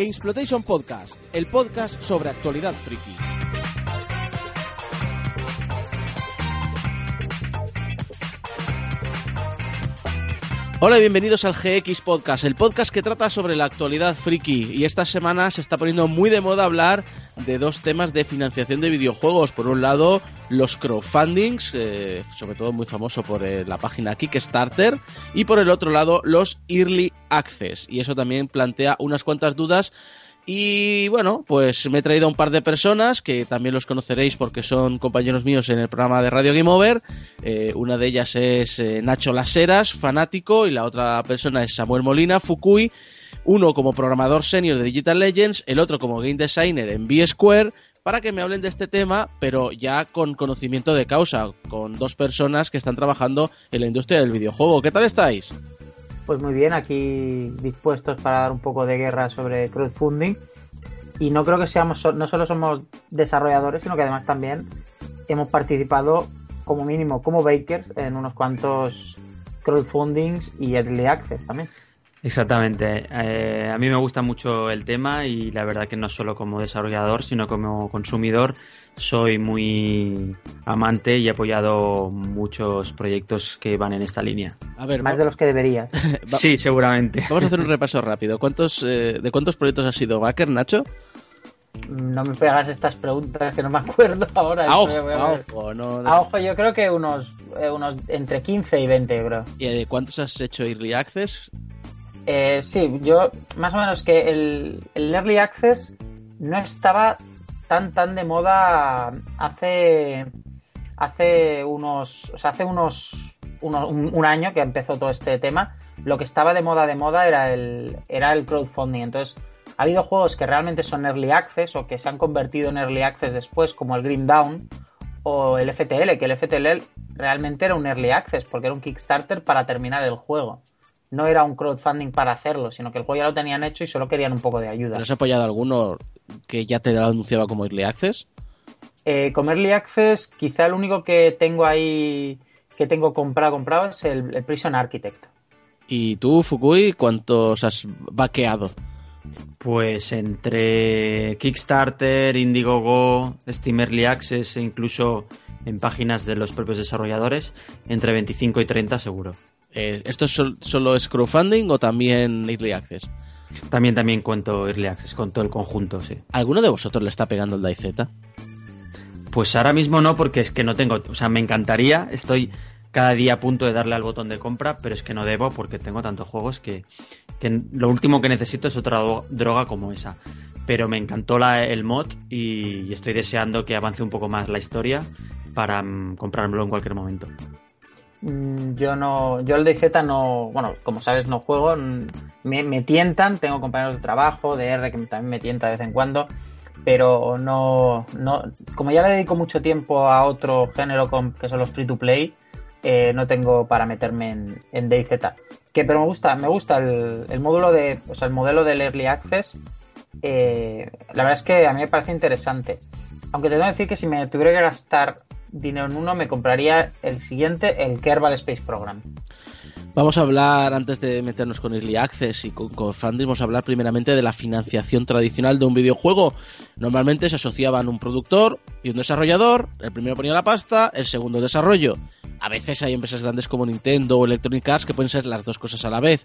Gamesplotation Podcast, el podcast sobre actualidad friki. Hola y bienvenidos al GX Podcast, el podcast que trata sobre la actualidad friki. Y esta semana se está poniendo muy de moda hablar de dos temas de financiación de videojuegos. Por un lado, los crowdfundings, eh, sobre todo muy famoso por eh, la página Kickstarter. Y por el otro lado, los Early Access. Y eso también plantea unas cuantas dudas y bueno, pues me he traído a un par de personas que también los conoceréis porque son compañeros míos en el programa de Radio Game Over. Eh, una de ellas es eh, Nacho Laseras, fanático, y la otra persona es Samuel Molina, Fukui. Uno como programador senior de Digital Legends, el otro como game designer en B-Square, para que me hablen de este tema, pero ya con conocimiento de causa, con dos personas que están trabajando en la industria del videojuego. ¿Qué tal estáis? Pues muy bien, aquí dispuestos para dar un poco de guerra sobre crowdfunding. Y no creo que seamos, no solo somos desarrolladores, sino que además también hemos participado como mínimo como bakers en unos cuantos crowdfundings y early access también. Exactamente. Eh, a mí me gusta mucho el tema y la verdad que no solo como desarrollador, sino como consumidor, soy muy amante y he apoyado muchos proyectos que van en esta línea. A ver, más de los que deberías. sí, seguramente. Vamos a hacer un repaso rápido. ¿Cuántos, eh, ¿De cuántos proyectos has sido backer, Nacho? No me pegas estas preguntas que no me acuerdo ahora. A ojo, a, ojo, no... a ojo, yo creo que unos, eh, unos entre 15 y 20, bro. ¿Y de cuántos has hecho Early Access? Eh, sí, yo más o menos que el, el Early Access no estaba tan tan de moda hace hace unos o sea, hace unos, un, año que empezó todo este tema. Lo que estaba de moda de moda era el era el crowdfunding. Entonces ha habido juegos que realmente son early access o que se han convertido en early access después como el Green Down o el FTL que el FTL realmente era un early access porque era un Kickstarter para terminar el juego no era un crowdfunding para hacerlo, sino que el juego ya lo tenían hecho y solo querían un poco de ayuda. ¿Pero has apoyado alguno que ya te lo anunciaba como Early Access? Eh, como Early Access, quizá el único que tengo ahí, que tengo comprado, comprado es el, Prison Architect. ¿Y tú, Fukui, cuántos has vaqueado? Pues entre Kickstarter, Indiegogo, Steam Early Access e incluso en páginas de los propios desarrolladores, entre 25 y 30 seguro. Eh, ¿Esto solo es crowdfunding o también Early Access? También, también cuento Early Access, con todo el conjunto, sí. ¿Alguno de vosotros le está pegando el DayZ? Pues ahora mismo no, porque es que no tengo. O sea, me encantaría. Estoy cada día a punto de darle al botón de compra, pero es que no debo porque tengo tantos juegos que, lo último que necesito es otra droga como esa. Pero me encantó la, el mod y, estoy deseando que avance un poco más la historia para mm, comprármelo en cualquier momento. Mm, yo no, yo el DayZ no, bueno, como sabes no juego, mm, me, tientan, tengo compañeros de trabajo, de R que también me tienta de vez en cuando, pero no, no, como ya le dedico mucho tiempo a otro género que son los free to play, eh, no tengo para meterme en, en DayZ. Que pero me gusta, me gusta el, módulo de, o sea, el modelo del Early Access, eh, la verdad es que a mí me parece interesante. Aunque te tengo que decir que si me tuviera que gastar dinero en uno, me compraría el siguiente, el Kerbal Space Program. Vamos a hablar, antes de meternos con Early Access y con crowdfunding, vamos a hablar primeramente de la financiación tradicional de un videojuego. Normalmente se asociaban un productor y un desarrollador, el primero ponía la pasta, el segundo desarrollo. A veces hay empresas grandes como Nintendo o Electronic Arts que pueden ser las dos cosas a la vez.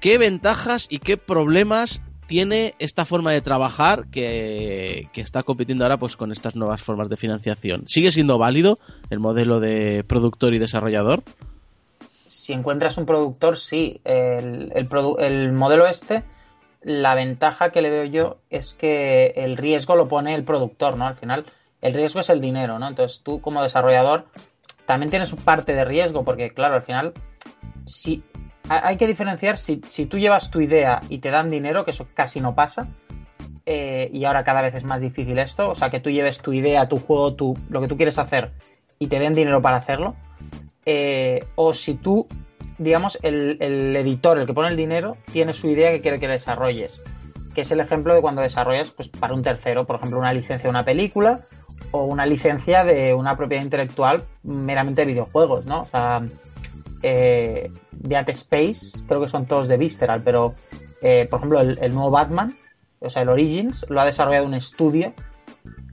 ¿Qué ventajas y qué problemas tiene esta forma de trabajar que, está compitiendo ahora pues con estas nuevas formas de financiación. ¿Sigue siendo válido el modelo de productor y desarrollador? Si encuentras un productor, sí. El, el, modelo este, la ventaja que le veo yo es que el riesgo lo pone el productor, ¿no? Al final, el riesgo es el dinero, ¿no? Entonces tú como desarrollador también tienes parte de riesgo, porque claro, al final, si hay que diferenciar si, tú llevas tu idea y te dan dinero, que eso casi no pasa, eh, y ahora cada vez es más difícil esto, o sea, que tú lleves tu idea, tu juego, tu, lo que tú quieres hacer y te den dinero para hacerlo, eh, o si tú, digamos, el, editor, el que pone el dinero, tiene su idea que quiere que desarrolles, que es el ejemplo de cuando desarrollas pues, para un tercero, por ejemplo, una licencia de una película o una licencia de una propiedad intelectual meramente de videojuegos, ¿no? O sea, eh, Dead Space, creo que son todos de Visceral, pero eh, por ejemplo el, nuevo Batman o sea, el Origins lo ha desarrollado un estudio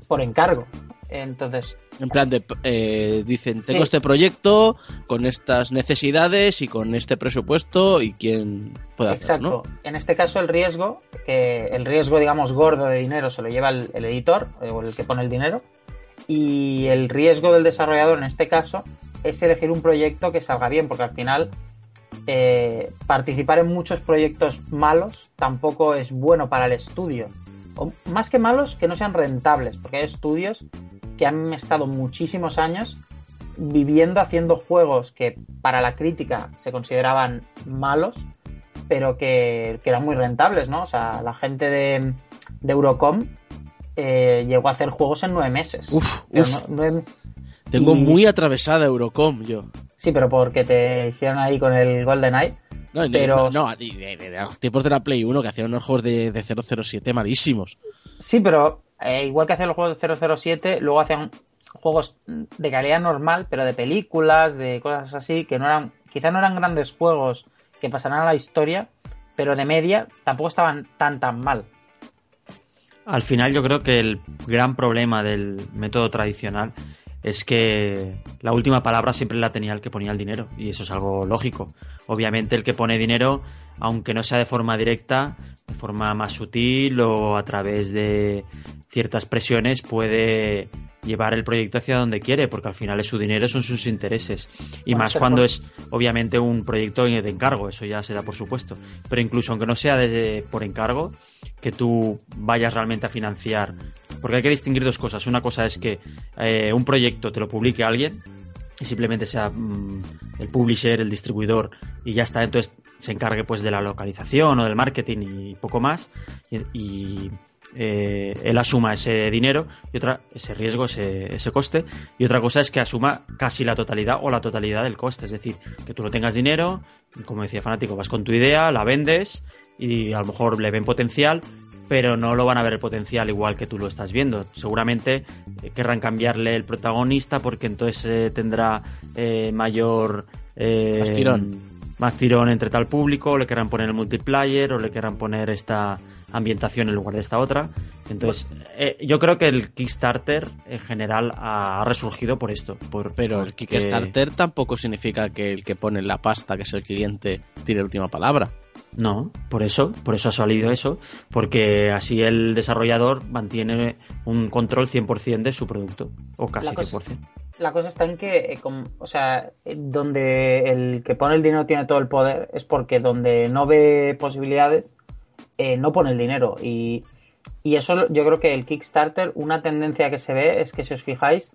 por encargo. Entonces. En plan de. Eh, dicen, tengo este proyecto con estas necesidades y con este presupuesto y quién puede hacerlo. Exacto. En este caso, el riesgo, el riesgo, digamos, gordo de dinero se lo lleva el, editor o el que pone el dinero. Y el riesgo del desarrollador en este caso es elegir un proyecto que salga bien, porque al final eh, participar en muchos proyectos malos tampoco es bueno para el estudio. O, más que malos, que no sean rentables, porque hay estudios que han estado muchísimos años viviendo haciendo juegos que para la crítica se consideraban malos, pero que, eran muy rentables, ¿no? O sea, la gente de, Eurocom eh, llegó a hacer juegos en nueve meses. Uf, Tengo muy atravesada Eurocom yo. Sí, pero porque te hicieron ahí con el Golden Eye. No, pero... no, de, los tiempos de la Play 1 que hacían unos juegos de, de 007 malísimos. Sí, pero eh, igual que hacían los juegos de 007, luego hacían juegos de calidad normal, pero de películas, de cosas así, que no eran, quizá no eran grandes juegos que pasaran a la historia, pero de media tampoco estaban tan tan mal. Al final yo creo que el gran problema del método tradicional es que la última palabra siempre la tenía el que ponía el dinero y eso es algo lógico. Obviamente el que pone dinero, aunque no sea de forma directa, de forma más sutil o a través de ciertas presiones puede llevar el proyecto hacia donde quiere, porque al final es su dinero, son sus intereses. Y más cuando es obviamente un proyecto de encargo, eso ya se da por supuesto. Pero incluso aunque no sea de, por encargo, que tú vayas realmente a financiar porque hay que distinguir dos cosas. Una cosa es que eh, un proyecto te lo publique alguien y simplemente sea mm, el publisher, el distribuidor y ya está. Entonces se encargue pues de la localización o del marketing y poco más. Y, eh, él asuma ese dinero y otra ese riesgo, ese, ese, coste. Y otra cosa es que asuma casi la totalidad o la totalidad del coste. Es decir, que tú no tengas dinero, como decía Fanático, vas con tu idea, la vendes y a lo mejor le ven potencial, pero no lo van a ver el potencial igual que tú lo estás viendo. Seguramente eh, querrán cambiarle el protagonista porque entonces eh, tendrá eh, mayor... más tirón. Más tirón entre tal público, o le querrán poner el multiplayer, o le querrán poner esta ambientación en lugar de esta otra. Entonces, yo creo que el Kickstarter en general ha, resurgido por esto. Por, pero el Kickstarter tampoco significa que el que pone la pasta, que es el cliente, tire la última palabra. No, por eso, por eso ha salido eso, porque así el desarrollador mantiene un control 100% de su producto, o casi 100%. La cosa está en que, eh, o sea, eh, donde el que pone el dinero tiene todo el poder, es porque donde no ve posibilidades, eh, no pone el dinero. Y, y eso yo creo que el Kickstarter, una tendencia que se ve es que si os fijáis,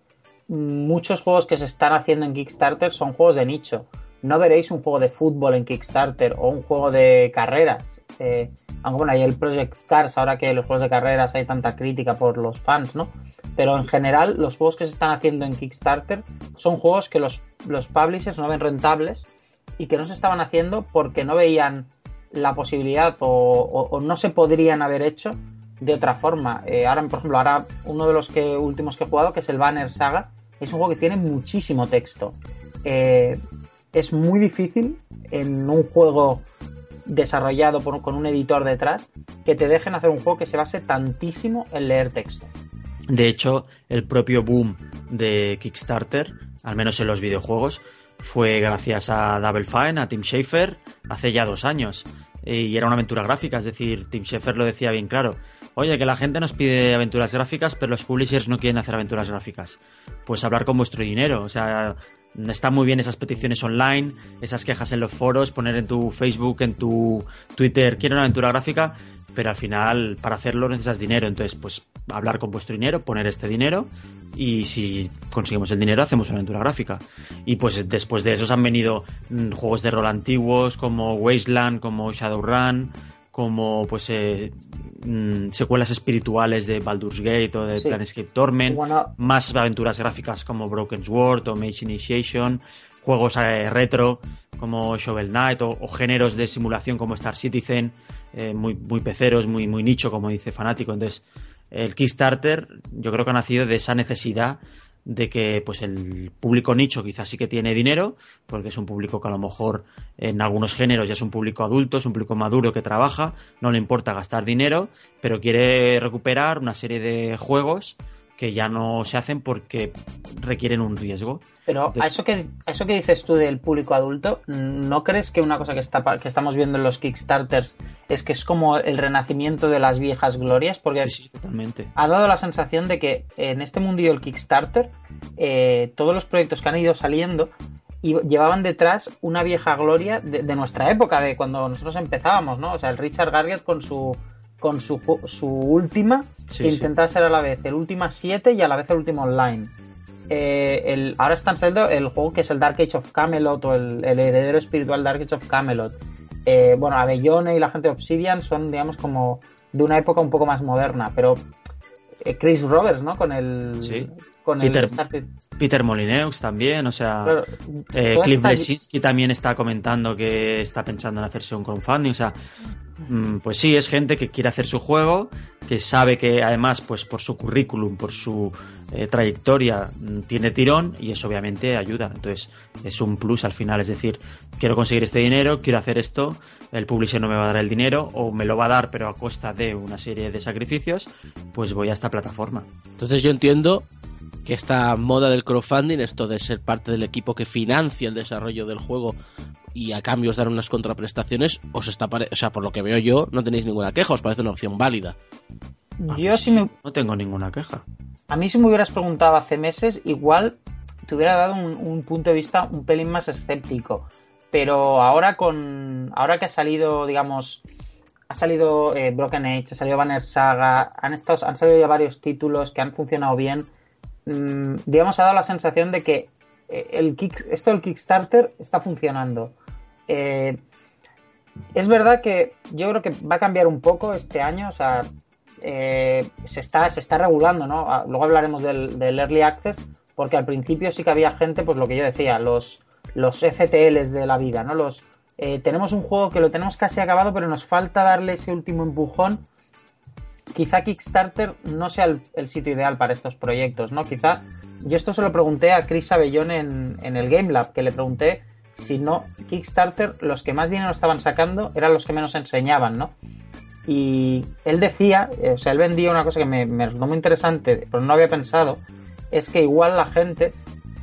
muchos juegos que se están haciendo en Kickstarter son juegos de nicho no veréis un juego de fútbol en Kickstarter o un juego de carreras. Eh, aunque bueno, hay el Project Cars, ahora que los juegos de carreras hay tanta crítica por los fans, ¿no? Pero en general, los juegos que se están haciendo en Kickstarter son juegos que los, los publishers no ven rentables y que no se estaban haciendo porque no veían la posibilidad o, no se podrían haber hecho de otra forma. Eh, ahora, por ejemplo, ahora uno de los que, últimos que he jugado, que es el Banner Saga, es un juego que tiene muchísimo texto. Eh, es muy difícil en un juego desarrollado con un editor detrás que te dejen hacer un juego que se base tantísimo en leer texto. De hecho, el propio boom de Kickstarter, al menos en los videojuegos, fue gracias a Double Fine, a Tim Schafer, hace ya dos años. Y era una aventura gráfica, es decir, Tim Schafer lo decía bien claro. Oye, que la gente nos pide aventuras gráficas, pero los publishers no quieren hacer aventuras gráficas. Pues hablar con vuestro dinero. O sea, están muy bien esas peticiones online, esas quejas en los foros, poner en tu Facebook, en tu Twitter, quiero una aventura gráfica, pero al final para hacerlo necesitas dinero. Entonces, pues hablar con vuestro dinero, poner este dinero y si conseguimos el dinero hacemos una aventura gráfica. Y pues después de esos han venido mm, juegos de rol antiguos como Wasteland, como Shadowrun, como pues eh, mm, secuelas espirituales de Baldur's Gate o de Planescape Torment, más aventuras gráficas como Broken Sword o Mage Initiation, juegos eh, retro como Shovel Knight o, géneros de simulación como Star Citizen, eh, muy, muy peceros, muy, muy nicho como dice Fanático. Entonces, el Kickstarter yo creo que ha nacido de esa necesidad de que pues el público nicho quizás sí que tiene dinero, porque es un público que a lo mejor en algunos géneros ya es un público adulto, es un público maduro que trabaja, no le importa gastar dinero, pero quiere recuperar una serie de juegos que ya no se hacen porque requieren un riesgo. Pero a eso que a eso que dices tú del público adulto, ¿no crees que una cosa que está que estamos viendo en los Kickstarters es que es como el renacimiento de las viejas glorias? Porque sí, totalmente. ha dado la sensación de que en este mundillo del Kickstarter eh, todos los proyectos que han ido saliendo y llevaban detrás una vieja gloria de, de, nuestra época, de cuando nosotros empezábamos, ¿no? O sea, el Richard Garriott con su con su, su última, Sí, que sí. intentaba ser a la vez el última 7 y a la vez el último online. Eh, el, ahora están saliendo el juego que es el Dark Age of Camelot o el, el heredero espiritual Dark Age of Camelot. Eh, bueno, Abellone y la gente de Obsidian son, digamos, como de una época un poco más moderna, pero eh, Chris Roberts, ¿no? Con el. Sí. Con Peter- el. Peter Molineux también, o sea, Claro, eh, Cliff esta- Blesinski también está comentando que está pensando en hacerse un crowdfunding, o sea, pues sí, es gente que quiere hacer su juego, que sabe que además, pues por su currículum, por su eh, trayectoria, mm, tiene tirón y eso obviamente ayuda. Entonces, es un plus al final, es decir, quiero conseguir este dinero, quiero hacer esto, el publisher no me va a dar el dinero o me lo va a dar pero a costa de una serie de sacrificios, pues voy a esta plataforma. Entonces yo entiendo que esta moda del crowdfunding, esto de ser parte del equipo que financia el desarrollo del juego y a cambio os dar unas contraprestaciones, os está pare- o sea, por lo que veo yo, no tenéis ninguna queja, os parece una opción válida. A Yo sí me, No tengo ninguna queja. A mí si me hubieras preguntado hace meses, igual te hubiera dado un, un punto de vista un pelín más escéptico. Pero ahora con. Ahora que ha salido, digamos. Ha salido eh, Broken Age, ha salido Banner Saga, han, estado, han salido ya varios títulos que han funcionado bien. mm, digamos, ha dado la sensación de que eh, el kick, esto del Kickstarter está funcionando. Eh, es verdad que yo creo que va a cambiar un poco este año, o sea, eh, se, está, se está regulando, ¿no? Ah, Luego hablaremos del, Early Access, porque al principio sí que había gente, pues lo que yo decía, los, los FTLs de la vida, ¿no? Los, eh, tenemos un juego que lo tenemos casi acabado, pero nos falta darle ese último empujón. Quizá Kickstarter no sea el, el sitio ideal para estos proyectos, ¿no? Quizá, yo esto se lo pregunté a Chris Abellón en, en el Game Lab, que le pregunté si no, Kickstarter, los que más dinero estaban sacando eran los que menos enseñaban, ¿no? Y él decía, eh, o sea, él vendía una cosa que me, me resultó muy interesante, pero no había pensado, es que igual la gente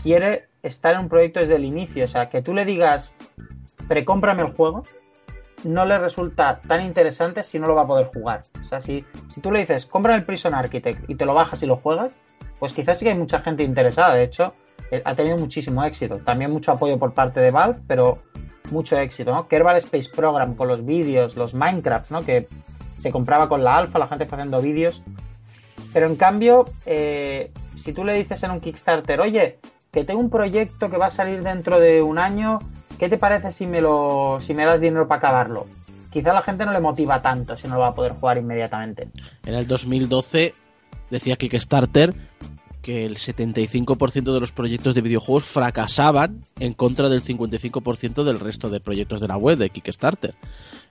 quiere estar en un proyecto desde el inicio, o sea, que tú le digas, precómprame el juego, no le resulta tan interesante si no lo va a poder jugar. O sea, si, si tú le dices, compra el Prison Architect y te lo bajas y lo juegas, pues quizás sí que hay mucha gente interesada. De hecho, ha tenido muchísimo éxito. También mucho apoyo por parte de Valve, pero mucho éxito, ¿no? Kerbal Space Program con los vídeos, los Minecraft, ¿no? Que se compraba con la alfa, la gente haciendo vídeos. Pero en cambio, eh, si tú le dices en un Kickstarter, oye, que tengo un proyecto que va a salir dentro de un año, ¿qué te parece si me lo, si me das dinero para acabarlo? Quizá la gente no le motiva tanto si no lo va a poder jugar inmediatamente. En el 2012 decía Kickstarter que el 75% de los proyectos de videojuegos fracasaban en contra del 55% del resto de proyectos de la web de Kickstarter.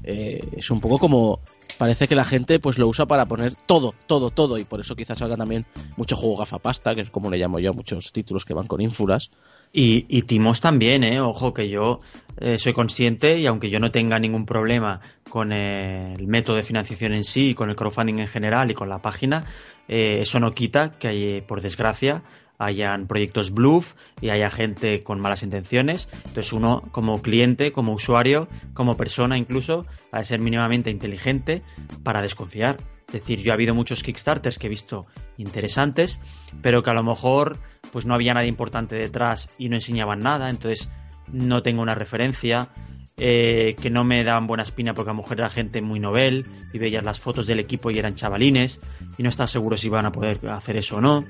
Eh, es un poco como parece que la gente pues lo usa para poner todo, todo, todo y por eso quizás salga también mucho juego gafapasta, que es como le llamo yo muchos títulos que van con ínfulas. Y, y Timos también, ¿eh? Ojo, que yo eh, soy consciente y aunque yo no tenga ningún problema con eh, el método de financiación en sí, con el crowdfunding en general y con la página, eh, eso no quita que, hay, por desgracia, hayan proyectos bluff y haya gente con malas intenciones. Entonces uno, como cliente, como usuario, como persona incluso, ha de ser mínimamente inteligente para desconfiar. Es decir, yo ha habido muchos Kickstarters que he visto interesantes, pero que a lo mejor pues no había nadie importante detrás y no enseñaban nada, entonces no tengo una referencia, eh, que no me daban buena espina porque a mejor era gente muy novel y veías las fotos del equipo y eran chavalines y no estás seguro si van a poder hacer eso o no.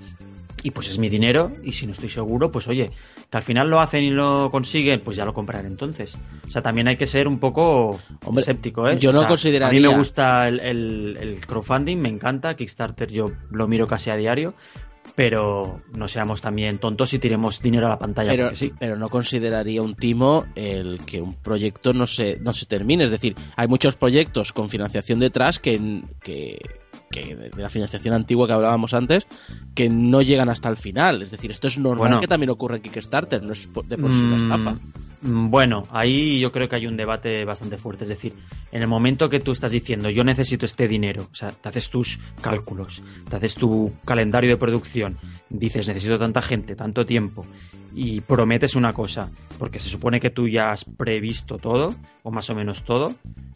Y pues es mi dinero y si no estoy seguro, pues oye, que al final lo hacen y lo consiguen, pues ya lo compraré entonces. O sea, también hay que ser un poco Hombre, escéptico, ¿eh? yo O no sea, consideraría- A mí me gusta el, el- el crowdfunding, me encanta. Kickstarter yo lo miro casi a diario. pero no seamos también tontos y tiremos dinero a la pantalla. Pero, sí. pero no consideraría un timo el que un proyecto no se, no se termine. Es decir, hay muchos proyectos con financiación detrás que, que, de la financiación antigua que hablábamos antes, que no llegan hasta el final. Es decir, esto es normal que también ocurra en Kickstarter, no es de por sí una mm, estafa. Mm, bueno, ahí yo creo que hay un debate bastante fuerte. Es decir, en el momento que tú estás diciendo yo necesito este dinero, o sea, te haces tus cálculos, te haces tu calendario de producción, dices necesito tanta gente, tanto tiempo, y prometes una cosa, porque se supone que tú ya has previsto todo, o más o menos todo,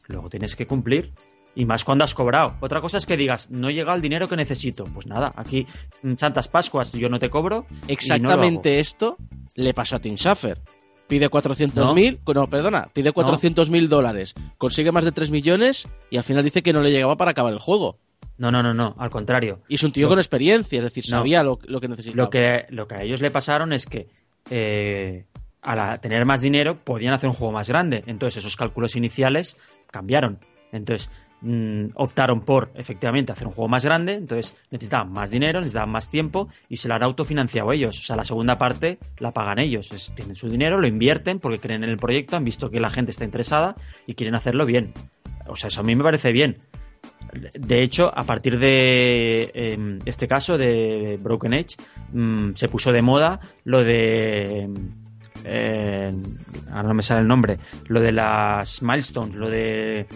luego tienes que cumplir. Y más cuando has cobrado. Otra cosa es que digas, no llega el dinero que necesito. Pues nada, aquí en Santas Pascuas yo no te cobro. Exactamente esto le pasó a Tim Schafer pide 400.000, no. no. perdona, pide 400.000 dólares, consigue más de 3 millones y al final dice que no le llegaba para acabar el juego. No, no, no, no, al contrario. Y es un tío con experiencia, es decir, sabía lo, que necesitaba. Lo que, lo que a ellos le pasaron es que eh, al tener más dinero podían hacer un juego más grande. Entonces esos cálculos iniciales cambiaron. Entonces Mm, optaron por efectivamente hacer un juego más grande, entonces necesitaban más dinero, necesitaban más tiempo y se lo han autofinanciado ellos. O sea, la segunda parte la pagan ellos. tienen su dinero, lo invierten porque creen en el proyecto, han visto que la gente está interesada y quieren hacerlo bien. O sea, eso a mí me parece bien. De hecho, a partir de em, este caso de Broken Edge, mm, se puso de moda lo de. Eh, ahora no me sale el nombre. Lo de las milestones, lo de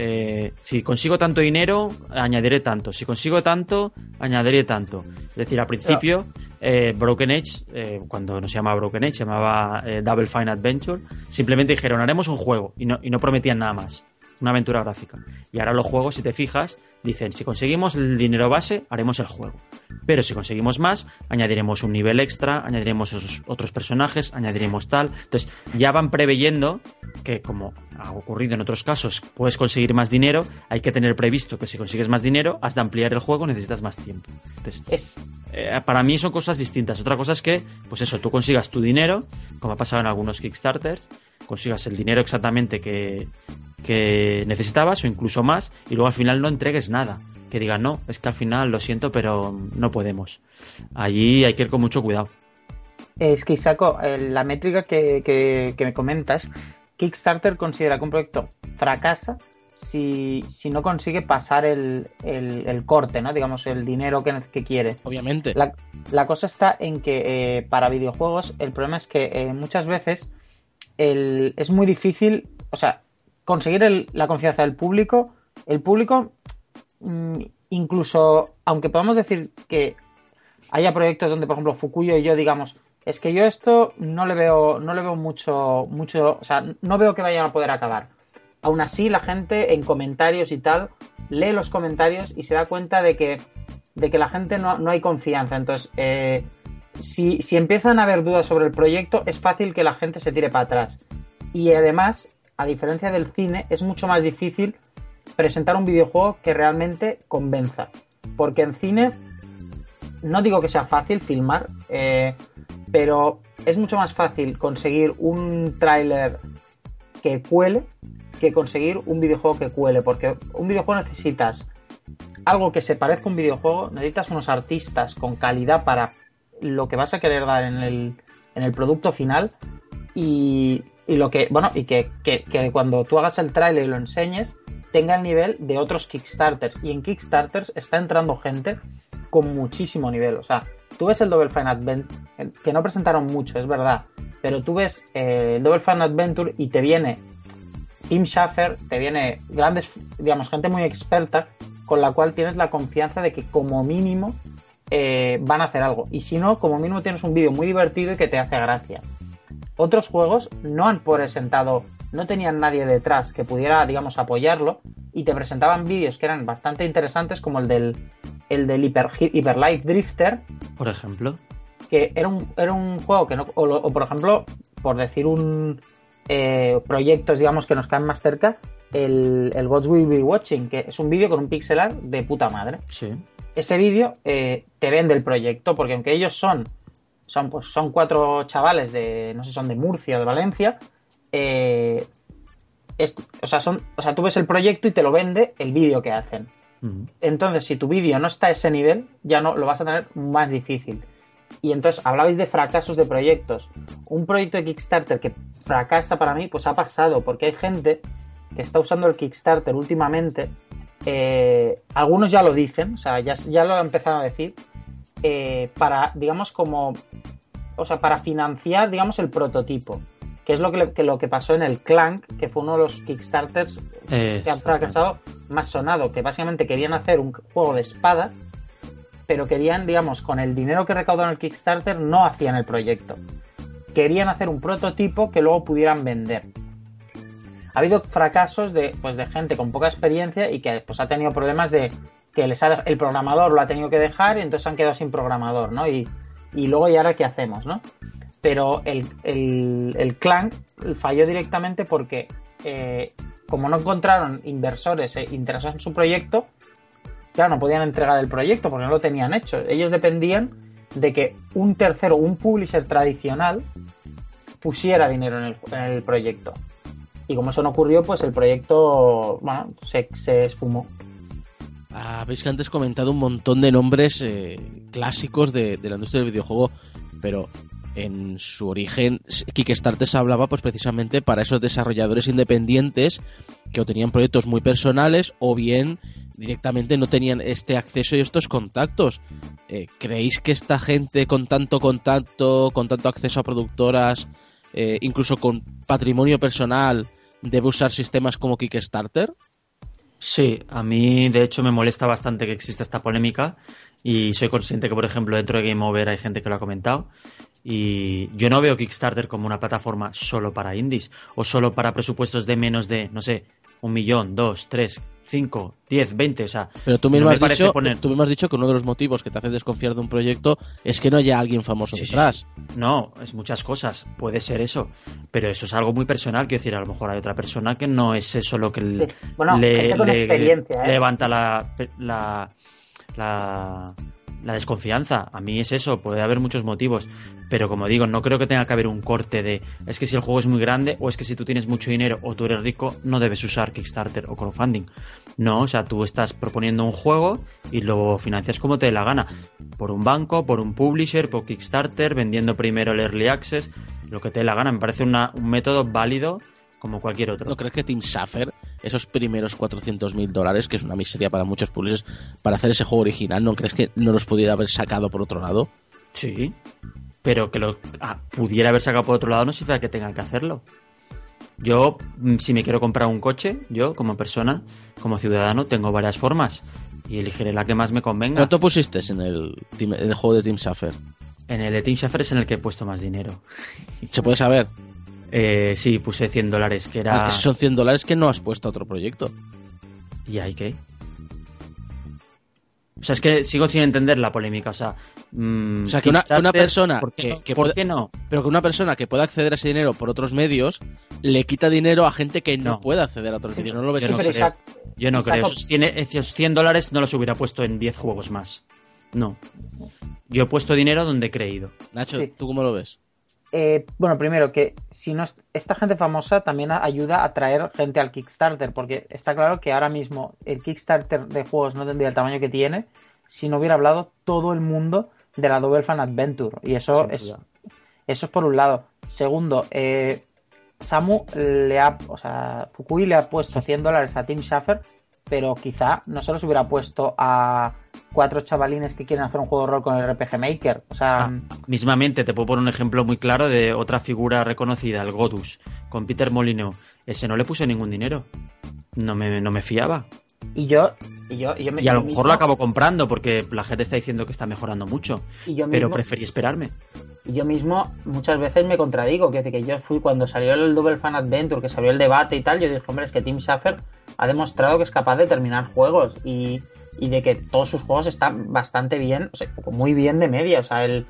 eh, si consigo tanto dinero, añadiré tanto. Si consigo tanto, añadiré tanto. Es decir, al principio, eh, Broken Edge, eh, cuando no se llamaba Broken Edge, se llamaba Double Fine Adventure, simplemente dijeron, haremos un juego y no, y no prometían nada más una aventura gráfica. Y ahora los juegos, si te fijas, dicen, si conseguimos el dinero base, haremos el juego. Pero si conseguimos más, añadiremos un nivel extra, añadiremos otros personajes, añadiremos tal. Entonces, ya van preveyendo que, como ha ocurrido en otros casos, puedes conseguir más dinero, hay que tener previsto que si consigues más dinero, has de ampliar el juego, necesitas más tiempo. Entonces, eh, para mí son cosas distintas. Otra cosa es que, pues eso, tú consigas tu dinero, como ha pasado en algunos Kickstarters, consigas el dinero exactamente que, que necesitabas o incluso más y luego al final no entregues nada. Que digan, no, es que al final lo siento, pero no podemos. Allí hay que ir con mucho cuidado. Es que, Isaco, la métrica que, que, me comentas, Kickstarter considera que un proyecto fracasa si, si no consigue pasar el, el, corte, ¿no? Digamos, el dinero que, que quiere. Obviamente. La, la, cosa está en que eh, para videojuegos el problema es que eh, muchas veces el, es muy difícil, o sea, conseguir la confianza del público. El público, mm, incluso, aunque podamos decir que haya proyectos donde, por ejemplo, Fukuyo y yo digamos, es que yo esto no le veo, no le veo mucho, mucho, o sea, no veo que vayan a poder acabar. Aún así, la gente en comentarios y tal lee los comentarios y se da cuenta de que, de que la gente no, no hay confianza. Entonces, eh, si, si empiezan a haber dudas sobre el proyecto, es fácil que la gente se tire para atrás. Y además, a diferencia del cine, es mucho más difícil presentar un videojuego que realmente convenza. Porque en cine, no digo que sea fácil filmar, eh, pero es mucho más fácil conseguir un tráiler que cuele que conseguir un videojuego que cuele. Porque un videojuego necesitas algo que se parezca a un videojuego, necesitas unos artistas con calidad para lo que vas a querer dar en el, en el producto final. Y y lo que, bueno, y que, cuando tú hagas el trailer y lo enseñes, tenga el nivel de otros Kickstarters. Y en Kickstarters está entrando gente con muchísimo nivel. O sea, tú ves el Double Fine Adventure, que no presentaron mucho, es verdad, pero tú ves eh, el Double Fine Adventure y te viene Tim Schafer, te viene grandes, digamos, gente muy experta, con la cual tienes la confianza de que como mínimo eh, van a hacer algo. Y si no, como mínimo tienes un vídeo muy divertido y que te hace gracia. Otros juegos no han presentado, no tenían nadie detrás que pudiera, digamos, apoyarlo y te presentaban vídeos que eran bastante interesantes como el del, el del Hyper, Hyper Light Drifter. Por ejemplo. Que era un, era un juego que no, o, por ejemplo, por decir un eh, proyectos, digamos, que nos caen más cerca, el, el Gods Will Be Watching, que es un vídeo con un pixel art de puta madre. Sí. Ese vídeo eh, te vende el proyecto, porque aunque ellos son son, pues, son cuatro chavales de, no sé, son de Murcia o de Valencia. Eh, o, sea, son, o sea, tú ves el proyecto y te lo vende el vídeo que hacen. Entonces, si tu vídeo no está a ese nivel, ya no lo vas a tener más difícil. Y entonces hablabais de fracasos de proyectos. Un proyecto de Kickstarter que fracasa para mí, pues ha pasado, porque hay gente que está usando el Kickstarter últimamente. Eh, algunos ya lo dicen, o sea, ya, ya lo han empezado a decir, eh, para, digamos, como, o sea, para financiar, digamos, el prototipo que es lo que, lo que pasó en el Clank, que fue uno de los Kickstarters que han fracasado más sonado, que básicamente querían hacer un juego de espadas, pero querían, digamos, con el dinero que recaudaron el Kickstarter no hacían el proyecto. Querían hacer un prototipo que luego pudieran vender. Ha habido fracasos de, pues, de gente con poca experiencia y que pues, ha tenido problemas de que les el programador lo ha tenido que dejar y entonces han quedado sin programador, ¿no? Y, y luego, ¿y ahora qué hacemos, no? pero el, el, clan falló directamente porque eh, como no encontraron inversores eh, interesados en su proyecto, claro, no podían entregar el proyecto porque no lo tenían hecho. Ellos dependían de que un tercero, un publisher tradicional, pusiera dinero en el, proyecto. Y como eso no ocurrió, pues el proyecto, bueno, se, se esfumó. Habéis antes comentado un montón de nombres eh, clásicos de, de, la industria del videojuego, pero en su origen Kickstarter se hablaba pues precisamente para esos desarrolladores independientes que o tenían proyectos muy personales o bien directamente no tenían este acceso y estos contactos. Eh, ¿Creéis que esta gente con tanto contacto, con tanto acceso a productoras, eh, incluso con patrimonio personal, debe usar sistemas como Kickstarter? Sí, a mí de hecho me molesta bastante que exista esta polémica y soy consciente que, por ejemplo, dentro de Game Over hay gente que lo ha comentado y yo no veo Kickstarter como una plataforma solo para indies o solo para presupuestos de menos de, no sé, un millón, dos, tres, cinco, diez, veinte, o sea... Pero tú mismo, has dicho, tú mismo has dicho que uno de los motivos que te hace desconfiar de un proyecto es que no haya alguien famoso detrás. No, es muchas cosas, puede ser eso, pero eso es algo muy personal, quiero decir, a lo mejor hay otra persona que no es eso lo que le, ¿eh? levanta la, la, la la desconfianza. A mí es eso, puede haber muchos motivos. Pero como digo, no creo que tenga que haber un corte de es que si el juego es muy grande o es que si tú tienes mucho dinero o tú eres rico, no debes usar Kickstarter o crowdfunding. No, o sea, tú estás proponiendo un juego y lo financias como te dé la gana. Por un banco, por un publisher, por Kickstarter, vendiendo primero el Early Access, lo que te dé la gana. Me parece un método válido como cualquier otro. ¿No crees que Team Safer, esos primeros 400 mil dólares, que es una miseria para muchos publishers, para hacer ese juego original, ¿no crees que no los pudiera haber sacado por otro lado? Sí, pero que lo ah, pudiera haber sacado por otro lado no significa que tengan que hacerlo. Yo, mm, si me quiero comprar un coche, yo como persona, como ciudadano, tengo varias formas y elegiré la que más me convenga. ¿Cuánto pusiste en el, en el juego de Team Safer? En el de Team Safer es en el que he puesto más dinero. ¿Se puede saber? Eh, sí, puse 100 dólares, que era... Ah, son 100 dólares que no has puesto a otro proyecto. ¿Y hay qué? O sea, es que sigo sin entender la polémica. O sea, mm, o sea que una, persona que, ¿por qué no? Pero que una persona que pueda acceder a ese dinero por otros medios le quita dinero a gente que no, puede acceder a otros medios. ¿No lo ves? Yo no creo. Yo no creo. Esos, esos 100 dólares no los hubiera puesto en 10 juegos más. No. Yo he puesto dinero donde he creído. Nacho, ¿tú cómo lo ves? Eh, bueno, primero que si no esta gente famosa también ayuda a traer gente al Kickstarter, porque está claro que ahora mismo el Kickstarter de juegos no tendría el tamaño que tiene si no hubiera hablado todo el mundo de la Double Fan Adventure. Y eso es eso es por un lado. Segundo, eh, Samu le ha, o sea, Fukui le ha puesto 100 dólares a Tim Schafer pero quizá no se los hubiera puesto a cuatro chavalines que quieren hacer un juego de rol con el RPG Maker. O sea, ah, mismamente te puedo poner un ejemplo muy claro de otra figura reconocida, el Godus, con Peter Molyneux. Ese no le puse ningún dinero. No me, no me fiaba. Y yo, y yo, y, a lo mejor lo acabo comprando porque la gente está diciendo que está mejorando mucho. pero preferí esperarme. Y yo mismo muchas veces me contradigo, que, que yo fui cuando salió el Double Fan Adventure, que salió el debate y tal, yo dije, hombre, es que Tim Schafer ha demostrado que es capaz de terminar juegos y, de que todos sus juegos están bastante bien, o sea, muy bien de media. O sea, el,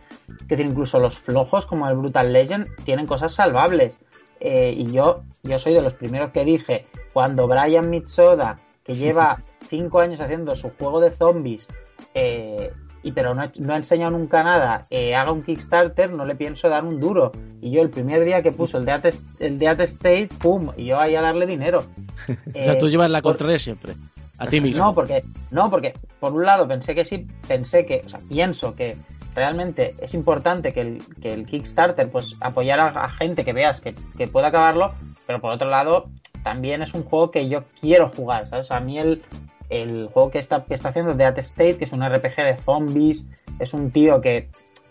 que incluso los flojos como el Brutal Legend tienen cosas salvables. Eh, y yo, yo soy de los primeros que dije, cuando Brian Mitsoda, que lleva cinco años haciendo su juego de zombies, eh, y pero no, ha enseñado nunca nada, eh, haga un Kickstarter, no le pienso dar un duro. Y yo el primer día que puso el de el de State, ¡pum! Y yo ahí a darle dinero. o sea, tú llevas la contraria siempre. A ti mismo. No, porque, no, porque por un lado pensé que sí, pensé que, o sea, pienso que realmente es importante que el, que el Kickstarter pues apoyar a, gente que veas que, que pueda acabarlo, pero por otro lado también es un juego que yo quiero jugar, ¿sabes? A mí el, el juego que está, que está haciendo Dead State, que es un RPG de zombies, es un tío que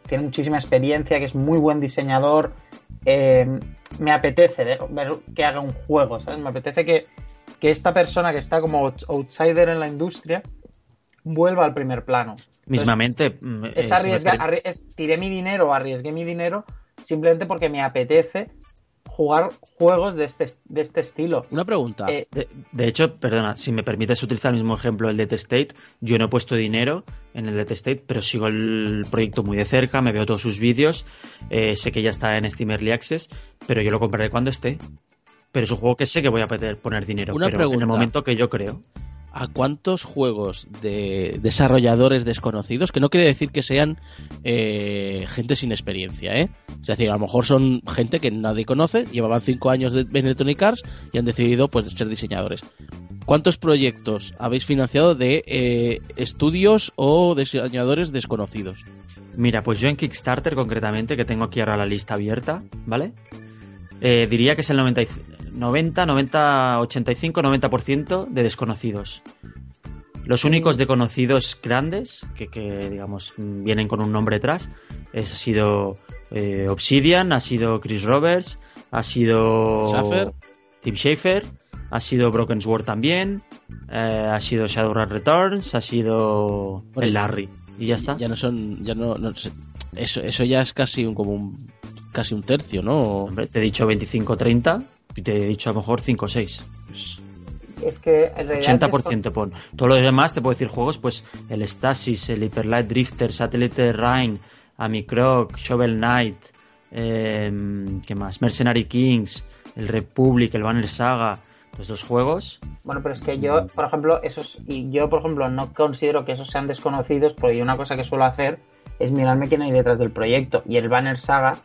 tiene muchísima experiencia, que es muy buen diseñador. Eh, me apetece ver que haga un juego, ¿sabes? Me apetece que, que esta persona que está como outsider en la industria vuelva al primer plano. Mismamente. Mm, es eh, es, tiré mi dinero, arriesgué mi dinero simplemente porque me apetece jugar juegos de este, de este estilo. Una pregunta. Eh, de, hecho, perdona, si me permites utilizar el mismo ejemplo, el Dead State, yo no he puesto dinero en el Dead State, pero sigo el proyecto muy de cerca, me veo todos sus vídeos, eh, sé que ya está en Steam Early Access, pero yo lo compraré cuando esté. Pero es un juego que sé que voy a poner dinero, Una pero en el momento que yo creo a cuántos juegos de desarrolladores desconocidos, que no quiere decir que sean eh, gente sin experiencia, ¿eh? Es decir, a lo mejor son gente que nadie conoce, llevaban cinco años de, en Electronic Arts y han decidido pues ser diseñadores. ¿Cuántos proyectos habéis financiado de eh, estudios o diseñadores desconocidos? Mira, pues yo en Kickstarter concretamente, que tengo aquí ahora la lista abierta, ¿vale? Eh, diría que es el 90, 90, 85, 90% de desconocidos. Los únicos de conocidos grandes, que, digamos vienen con un nombre detrás, es, ha sido eh, Obsidian, ha sido Chris Roberts, ha sido Tim Schafer, ha sido Broken Sword también, eh, ha sido Shadowrun Returns, ha sido el Larry. Y ya está. Ya no son, ya no, eso, eso ya es casi un, como un casi un tercio, ¿no? te he dicho 25-30 y te he dicho a lo mejor 5 o 6. es que 80% pon. Todo lo demás te puedo decir juegos, pues el Stasis, el Hyperlight Drifter, Satellite Rhine, Amicroc, Shovel Knight, eh, ¿qué más? Mercenary Kings, el Republic, el Banner Saga, pues dos juegos. Bueno, pero es que yo, por ejemplo, esos, y yo, por ejemplo, no considero que esos sean desconocidos, porque una cosa que suelo hacer es mirarme quién hay detrás del proyecto. Y el Banner Saga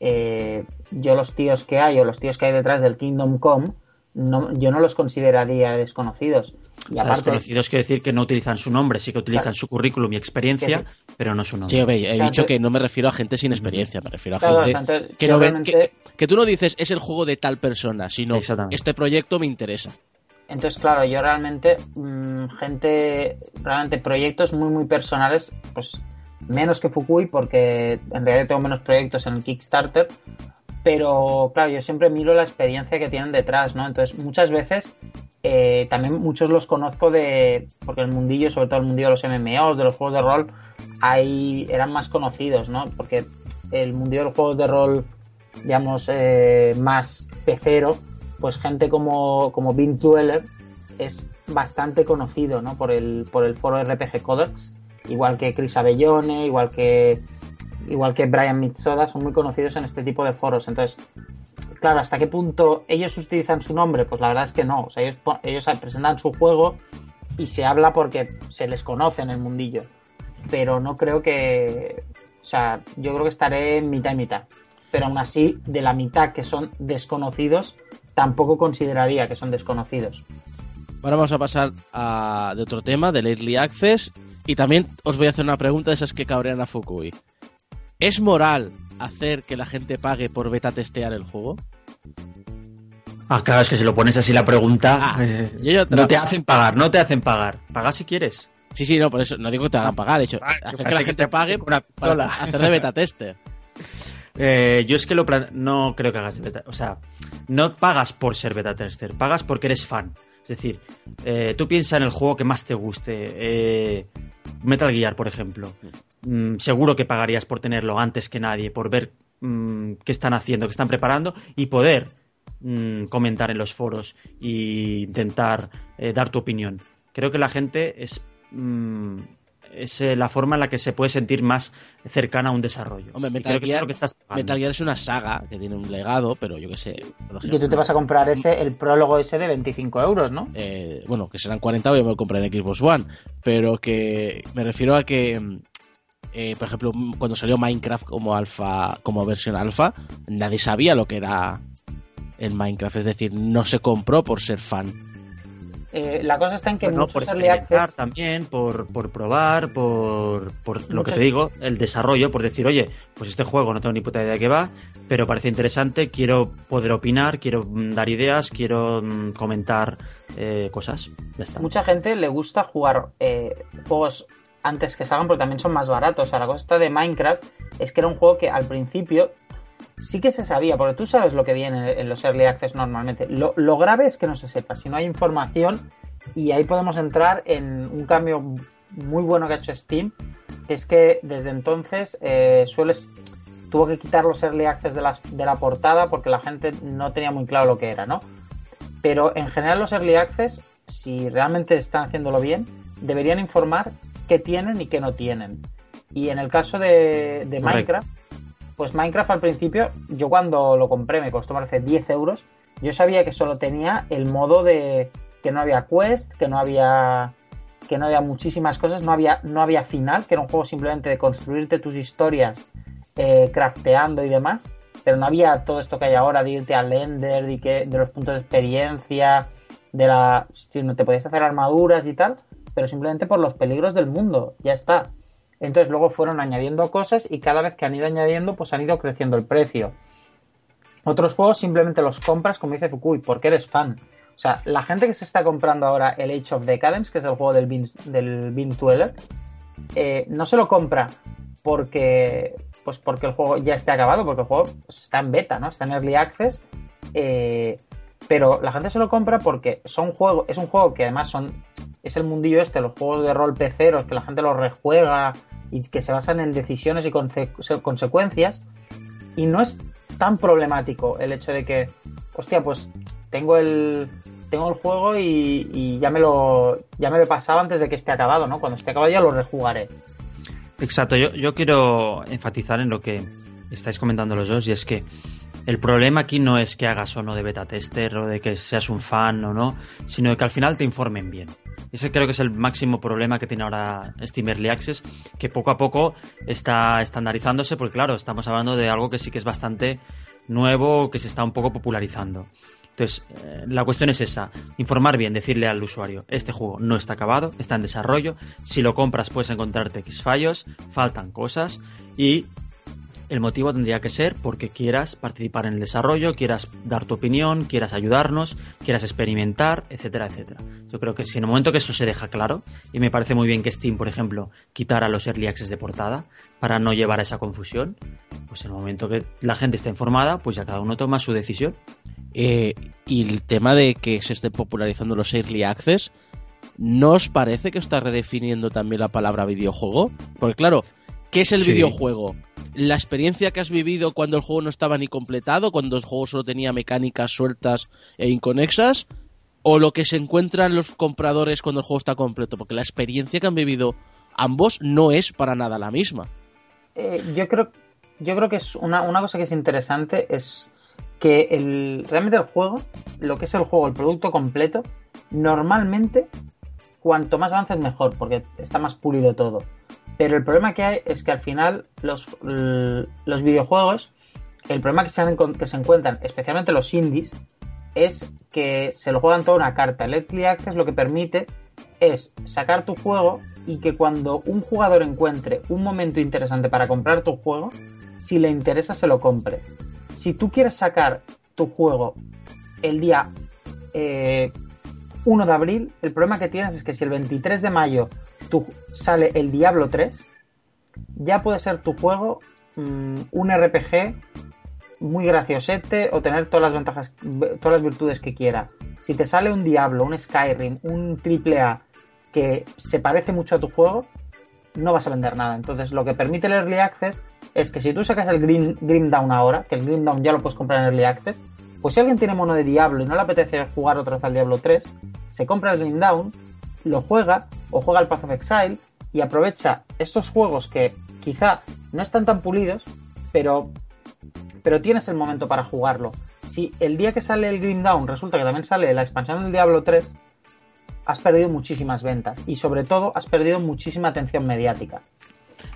eh, yo los tíos que hay o los tíos que hay detrás del Kingdom Come, no, yo no los consideraría desconocidos. Y desconocidos quiere decir que no utilizan su nombre, sí que utilizan su currículum y experiencia, pero no su nombre. Sí, he dicho que no me refiero a gente sin experiencia, me refiero a gente que, no que, tú no dices es el juego de tal persona, sino este proyecto me interesa. Entonces, claro, yo realmente, mm, gente, realmente proyectos muy, muy personales, pues menos que Fukui porque en realidad tengo menos proyectos en el Kickstarter, pero claro, yo siempre miro la experiencia que tienen detrás, ¿no? Entonces, muchas veces eh, también muchos los conozco de, porque el mundillo, sobre todo el mundillo de los MMOs, de los juegos de rol, ahí eran más conocidos, ¿no? Porque el mundillo de los juegos de rol, digamos, eh, más pecero, pues gente como, como Vin Dweller es bastante conocido, ¿no? Por el, por el foro RPG Codex igual que Chris Abellone, igual que igual que Brian Mitsoda, son muy conocidos en este tipo de foros. Entonces, claro, ¿hasta qué punto ellos utilizan su nombre? Pues la verdad es que no. O sea, ellos, ellos presentan su juego y se habla porque se les conoce en el mundillo. Pero no creo que. O sea, yo creo que estaré en mitad y mitad. Pero aún así, de la mitad que son desconocidos, tampoco consideraría que son desconocidos. Ahora vamos a pasar a, de otro tema, del Early Access, y también os voy a hacer una pregunta de esas que cabrean a Fukui. ¿Es moral hacer que la gente pague por beta testear el juego? Ah, claro, es que si lo pones así la pregunta, ah, eh, no te hacen pagar, no te hacen pagar. Paga si quieres. Sí, sí, no, por eso no digo que te hagan pagar, de hecho, ah, hacer que la gente pague una pistola. hacer de beta tester. Eh, yo es que lo no creo que hagas de beta, o sea, no pagas por ser beta tester, pagas porque eres fan. Es decir, eh, tú piensas en el juego que más te guste. Eh, Metal Gear, por ejemplo. Mm, seguro que pagarías por tenerlo antes que nadie, por ver mm, qué están haciendo, qué están preparando y poder mm, comentar en los foros e intentar eh, dar tu opinión. Creo que la gente es es eh, la forma en la que se puede sentir más cercana a un desarrollo. Hombre, Metal, Gear, Metal Gear es una saga que tiene un legado, pero yo qué sé. y que tú te vas a comprar ese, el prólogo ese de 25 euros, ¿no? Eh, bueno, que serán 40, voy a lo comprar en Xbox One, pero que me refiero a que. Eh, por ejemplo, cuando salió Minecraft como alfa, como versión alfa, nadie sabía lo que era el Minecraft, es decir, no se compró por ser fan eh, la cosa está en que Bueno, por muchos early experimentar access... también, por, por probar, por, por lo que te digo, el desarrollo, por decir, oye, pues este juego no tengo ni puta idea de qué va, pero parece interesante, quiero poder opinar, quiero mm, dar ideas, quiero mm, comentar eh, cosas. Ya está. mucha gente le gusta jugar eh, juegos antes que salgan porque también son más baratos. O sea, la cosa esta de Minecraft es que era un juego que al principio sí que se sabía, porque tú sabes lo que viene en los early access normalmente. Lo, lo grave es que no se sepa, si no hay información y ahí podemos entrar en un cambio muy bueno que ha hecho Steam, que es que desde entonces eh, sueles tuvo que quitar los early access de, las, de la portada porque la gente no tenía muy claro lo que era, ¿no? Pero en general los early access, si realmente están haciéndolo bien, deberían informar qué tienen y qué no tienen. Y en el caso de, de. Minecraft, pues Minecraft al principio, yo cuando lo compré me costó parece 10 euros, yo sabía que solo tenía el modo de que no había quest, que no había que no había muchísimas cosas, no había, no había final, que era un juego simplemente de construirte tus historias eh, crafteando y demás, pero no había todo esto que hay ahora de irte al Ender, de, que, de los puntos de experiencia, de la. Si no te podías hacer armaduras y tal, pero simplemente por los peligros del mundo, ya está. Entonces luego fueron añadiendo cosas y cada vez que han ido añadiendo, pues han ido creciendo el precio. Otros juegos simplemente los compras, como dice Fukui, porque eres fan. O sea, la gente que se está comprando ahora el Age of Decadence, que es el juego del Bean, del eh, no se lo compra porque pues porque el juego ya esté acabado, porque el juego está en beta, ¿no? Está en early access. eh, pero la gente se lo compra porque son juegos, es un juego que además son es el mundillo este, los juegos de rol peceros, que la gente los rejuega y que se basan en decisiones y conse- consecuencias. Y no es tan problemático el hecho de que, hostia, pues tengo el tengo el juego y, y ya me lo ya me lo he pasado antes de que esté acabado, ¿no? Cuando esté acabado ya lo rejugaré. Exacto, yo, yo quiero enfatizar en lo que estáis comentando los dos y es que el problema aquí no es que hagas o no de beta tester o de que seas un fan o no, sino que al final te informen bien. Ese creo que es el máximo problema que tiene ahora Steam Early Access, que poco a poco está estandarizándose, porque claro, estamos hablando de algo que sí que es bastante nuevo, que se está un poco popularizando. Entonces, eh, la cuestión es esa, informar bien, decirle al usuario, este juego no está acabado, está en desarrollo, si lo compras puedes encontrarte X fallos, faltan cosas y el motivo tendría que ser porque quieras participar en el desarrollo, quieras dar tu opinión, quieras ayudarnos, quieras experimentar, etcétera, etcétera. Yo creo que si en el momento que eso se deja claro, y me parece muy bien que Steam, por ejemplo, quitara los early access de portada para no llevar a esa confusión, pues en el momento que la gente está informada, pues ya cada uno toma su decisión. Eh, y el tema de que se estén popularizando los early access, ¿no os parece que está redefiniendo también la palabra videojuego? Porque claro, ¿qué es el Sí. videojuego? La experiencia que has vivido cuando el juego no estaba ni completado, cuando el juego solo tenía mecánicas sueltas e inconexas, o lo que se encuentran los compradores cuando el juego está completo, porque la experiencia que han vivido ambos no es para nada la misma. Eh, yo creo yo creo que es una, una cosa que es interesante es que el, realmente el juego, lo que es el juego, el producto completo, normalmente cuanto más avances mejor, porque está más pulido todo. Pero el problema que hay es que al final los, los videojuegos, el problema que se, que se encuentran, especialmente los indies, es que se lo juegan toda una carta. El Early Access lo que permite es sacar tu juego y que cuando un jugador encuentre un momento interesante para comprar tu juego, si le interesa se lo compre. Si tú quieres sacar tu juego el día eh, 1 de abril, el problema que tienes es que si el 23 de mayo tu- sale el Diablo 3, ya puede ser tu juego mm, un RPG muy graciosete o tener todas las ventajas, todas las virtudes que quiera. Si te sale un Diablo, un Skyrim, un AAA que se parece mucho a tu juego, no vas a vender nada. Entonces, lo que permite el Early Access es que si tú sacas el Grim, Down ahora, que el Grim Down ya lo puedes comprar en Early Access, pues si alguien tiene mono de Diablo y no le apetece jugar otra vez al Diablo 3, se compra el Grim Down, lo juega o juega el Path of Exile y aprovecha estos juegos que quizá no están tan pulidos, pero, pero tienes el momento para jugarlo. Si el día que sale el Grim Down resulta que también sale la expansión del Diablo 3, has perdido muchísimas ventas y sobre todo has perdido muchísima atención mediática.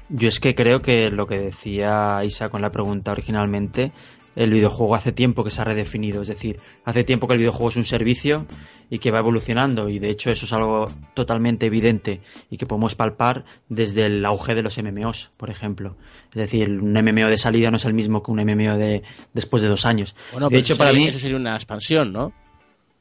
Yo es que creo que lo que decía Isa con la pregunta originalmente el videojuego hace tiempo que se ha redefinido, es decir, hace tiempo que el videojuego es un servicio y que va evolucionando y de hecho eso es algo totalmente evidente y que podemos palpar desde el auge de los MMOs, por ejemplo. Es decir, un MMO de salida no es el mismo que un MMO de después de dos años. Bueno, de hecho, para mí eso sería una expansión, ¿no?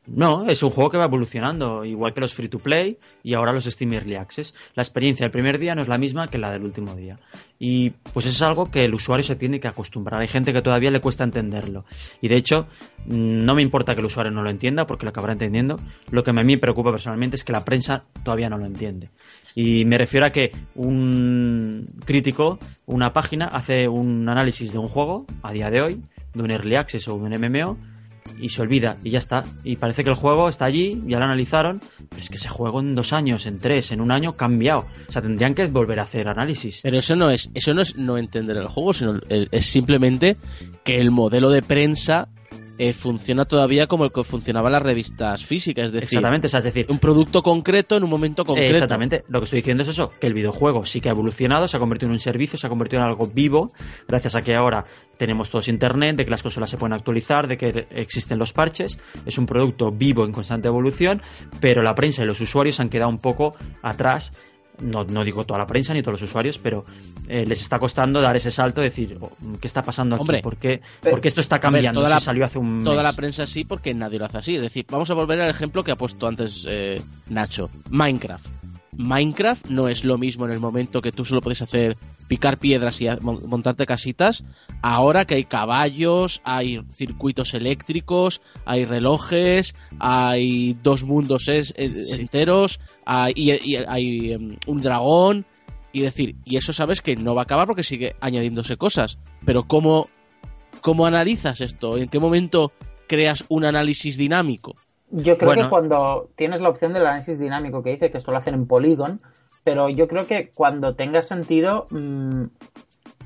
No, es un juego que va evolucionando, igual que los free to play y ahora los Steam Early Access. La experiencia del primer día no es la misma que la del último día. Y pues es algo que el usuario se tiene que acostumbrar. Hay gente que todavía le cuesta entenderlo. Y de hecho, no me importa que el usuario no lo entienda porque lo acabará entendiendo. Lo que a mí me preocupa personalmente es que la prensa todavía no lo entiende. Y me refiero a que un crítico, una página, hace un análisis de un juego a día de hoy, de un Early Access o un MMO y se olvida y ya está. Y parece que el juego está allí, ya lo analizaron, pero es que ese juego en dos años, en tres, en un año cambiado. O sea, tendrían que volver a hacer análisis. Pero eso no es, eso no es no entender el juego, sino es simplemente que el modelo de prensa eh, funciona todavía como el que funcionaba en las revistas físicas, es decir, Exactamente, es decir, un producto concreto en un momento concreto. Exactamente, lo que estoy diciendo es eso, que el videojuego sí que ha evolucionado, se ha convertido en un servicio, se ha convertido en algo vivo, gracias a que ahora tenemos todos internet, de que las consolas se pueden actualizar, de que existen los parches, es un producto vivo en constante evolución, pero la prensa y los usuarios han quedado un poco atrás no, no, digo toda la prensa ni todos los usuarios, pero eh, les está costando dar ese salto, decir, oh, ¿qué está pasando aquí? Hombre, ¿Por, qué, esto está cambiando? toda la, salió hace un Toda la prensa sí, porque nadie lo hace así. Es decir, vamos a volver al ejemplo que ha puesto antes eh, Nacho. Minecraft. Minecraft no es lo mismo en el momento que tú solo puedes hacer picar piedras y montarte casitas, ahora que hay caballos, hay circuitos eléctricos, hay relojes, hay dos mundos enteros, hay, y, hay em, un dragón, y decir, y eso sabes que no va a acabar porque sigue añadiéndose cosas, pero ¿cómo, cómo analizas esto? ¿En qué momento creas un análisis dinámico? Yo creo que cuando tienes la opción del análisis dinámico que dice que esto lo hacen en Polygon, pero yo creo que cuando tenga sentido, mm,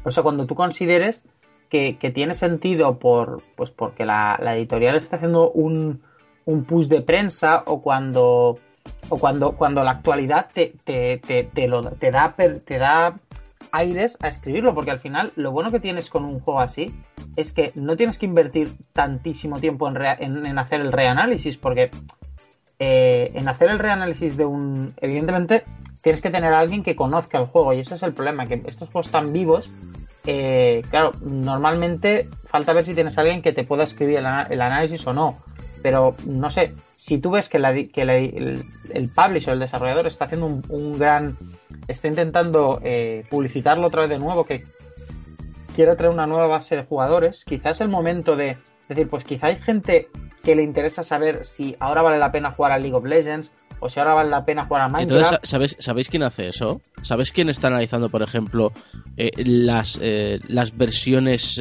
o sea, cuando tú consideres que, tiene sentido por, pues porque la, editorial está haciendo un, un, push de prensa o cuando, o cuando, cuando la actualidad te, te, te, te, lo, te, da, te da aires a escribirlo, porque al final lo bueno que tienes con un juego así es que no tienes que invertir tantísimo tiempo en, en, hacer el reanálisis, porque eh, en hacer el reanálisis de un... Evidentemente tienes que tener a alguien que conozca el juego y ese es el problema, que estos juegos tan vivos, eh, claro, normalmente falta ver si tienes a alguien que te pueda escribir el, análisis o no, pero no sé, si tú ves que, el, el, publisher, el desarrollador está haciendo un gran está intentando eh, publicitarlo otra vez de nuevo, que quiere traer una nueva base de jugadores, quizás es el momento de decir, pues quizá hay gente que le interesa saber si ahora vale la pena jugar a League of Legends o si ahora vale la pena jugar a Minecraft. Entonces, ¿sabéis, quién hace eso? ¿Sabéis quién está analizando, por ejemplo, eh, las, eh, las versiones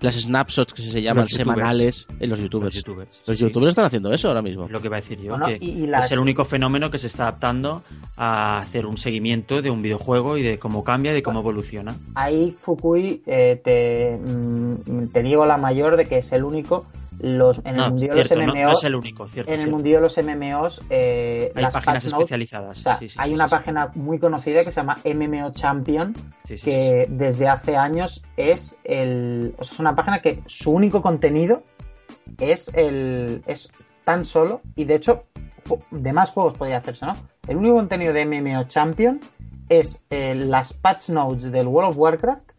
las snapshots que se llaman semanales en los youtubers. Los youtubers, están haciendo eso ahora mismo. Lo que va a decir yo, que es el único fenómeno que se está adaptando a hacer un seguimiento de un videojuego y de cómo cambia y de cómo evoluciona. Ahí Fukui eh, te, mm, te digo la mayor de que es el único los, en el mundo de los MMOs. es el único, cierto. En el de los MMOs. Eh, hay páginas especializadas. hay una página muy conocida que se llama MMO Champion, que desde hace años es el. O sea, es una página que su único contenido es el. es tan solo. Y de hecho, de más juegos podría hacerse, ¿no? El único contenido de MMO Champion es eh, las patch notes del World of Warcraft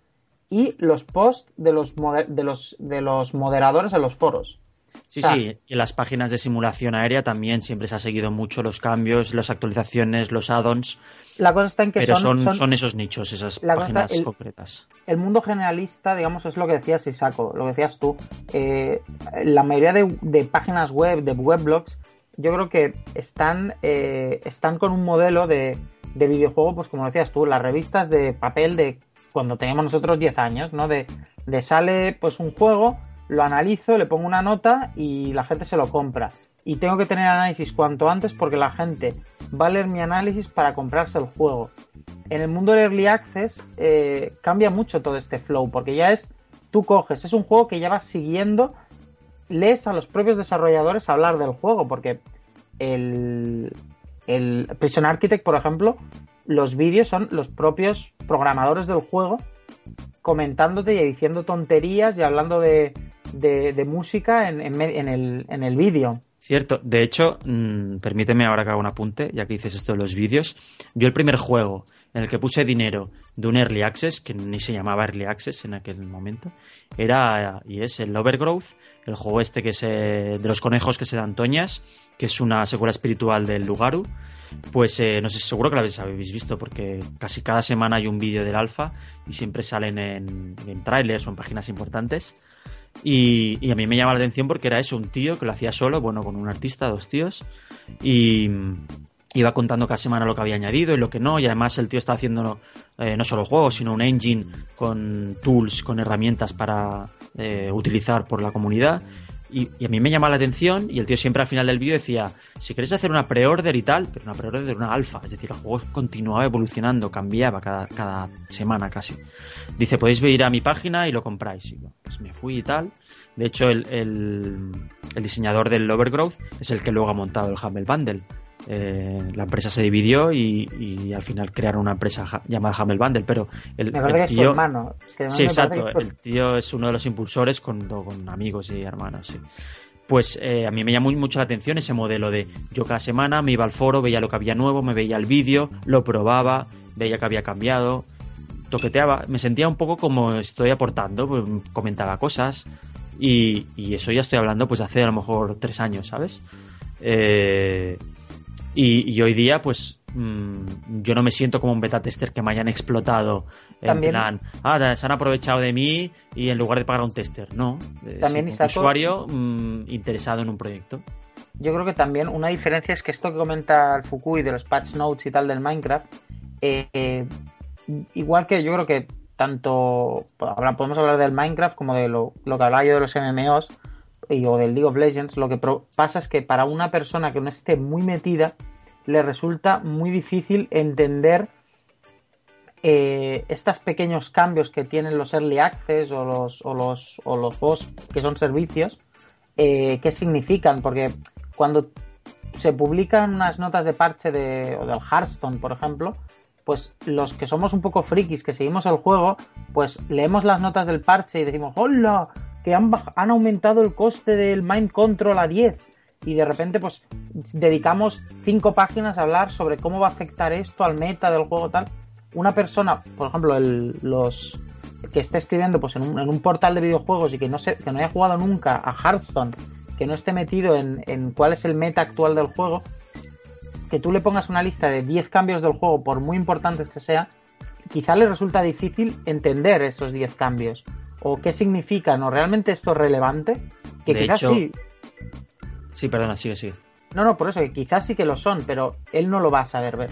y los posts de los, de los, de los moderadores en los foros. Sí, sí, y en las páginas de simulación aérea también siempre se ha seguido mucho los cambios, las actualizaciones, los add-ons. La cosa está en que pero son, son, esos nichos, esas páginas concretas. El mundo generalista, digamos, es lo que decías Isaco, lo que decías tú. Eh, la mayoría de, páginas web, de weblogs, yo creo que están, eh, están con un modelo de, de videojuego, pues como decías tú, las revistas de papel de cuando teníamos nosotros 10 años, ¿no? De, de sale pues un juego, lo analizo, le pongo una nota y la gente se lo compra. Y tengo que tener análisis cuanto antes porque la gente va a leer mi análisis para comprarse el juego. En el mundo del Early Access eh, cambia mucho todo este flow porque ya es, tú coges, es un juego que ya vas siguiendo, lees a los propios desarrolladores hablar del juego porque el, el Prison Architect, por ejemplo, los vídeos son los propios programadores del juego comentándote y diciendo tonterías y hablando de, de, música en, en, el, en el vídeo. Cierto, de hecho, mm, permíteme ahora que haga un apunte, ya que dices esto de los vídeos. Yo el primer juego en el que puse dinero de un Early Access, que ni se llamaba Early Access en aquel momento, era y es el Overgrowth, el juego este que es de los conejos que se dan toñas, que es una secuela espiritual del Lugaru. Pues eh, no sé, seguro que lo habéis, visto, porque casi cada semana hay un vídeo del alfa y siempre salen en, en trailers o en páginas importantes. Y, a mí me llama la atención porque era eso, un tío que lo hacía solo, bueno, con un artista, dos tíos, y iba contando cada semana lo que había añadido y lo que no, y además el tío está haciendo eh, no solo juegos, sino un engine con tools, con herramientas para eh, utilizar por la comunidad. Y, a mí me llama la atención y el tío siempre al final del vídeo decía, si queréis hacer una pre-order y tal, pero una pre-order de una alfa, es decir, el juego continuaba evolucionando, cambiaba cada, cada semana casi. Dice, podéis ir a mi página y lo compráis. Y pues me fui y tal. De hecho, el, el, el diseñador del Overgrowth es el que luego ha montado el Humble Bundle. Eh, la empresa se dividió y, al final crearon una empresa llamada Hamel Bundle, pero el, tío... sí, exacto, el tío es uno de los impulsores con, con amigos y hermanos, Pues eh, a mí me llamó mucho la atención ese modelo de yo cada semana me iba al foro, veía lo que había nuevo, me veía el vídeo, lo probaba, veía que había cambiado, toqueteaba, me sentía un poco como estoy aportando, pues, comentaba cosas y, y, eso ya estoy hablando pues hace a lo mejor tres años, ¿sabes? Eh, y, hoy día, pues mm, yo no me siento como un beta tester que me hayan explotado en plan, ah, se han aprovechado de mí y en lugar de pagar a un tester. No, también, un usuario mm, interesado en un proyecto. Yo creo que también una diferencia es que esto que comenta el Fukui de los patch notes y tal del Minecraft, eh, eh, igual que yo creo que tanto podemos hablar del Minecraft como de lo, lo que hablaba yo de los MMOs, o del League of Legends, lo que pasa es que para una persona que no esté muy metida, le resulta muy difícil entender eh, estos pequeños cambios que tienen los early access o los, o los, o los post que son servicios, eh, qué significan, porque cuando se publican unas notas de parche de, o del Hearthstone, por ejemplo, pues los que somos un poco frikis, que seguimos el juego, pues leemos las notas del parche y decimos, ¡hola! Que han, han aumentado el coste del Mind Control a 10 y de repente pues dedicamos 5 páginas a hablar sobre cómo va a afectar esto al meta del juego tal. Una persona, por ejemplo, el, los que esté escribiendo pues en un, en un, portal de videojuegos y que no, se, que no haya jugado nunca a Hearthstone, que no esté metido en, en cuál es el meta actual del juego, que tú le pongas una lista de 10 cambios del juego, por muy importantes que sea, quizá le resulta difícil entender esos 10 cambios o qué significan o realmente esto es relevante, que quizás sí. Sí, perdona, sigue, sigue. No, no, por eso, que quizás sí que lo son, pero él no lo va a saber ver.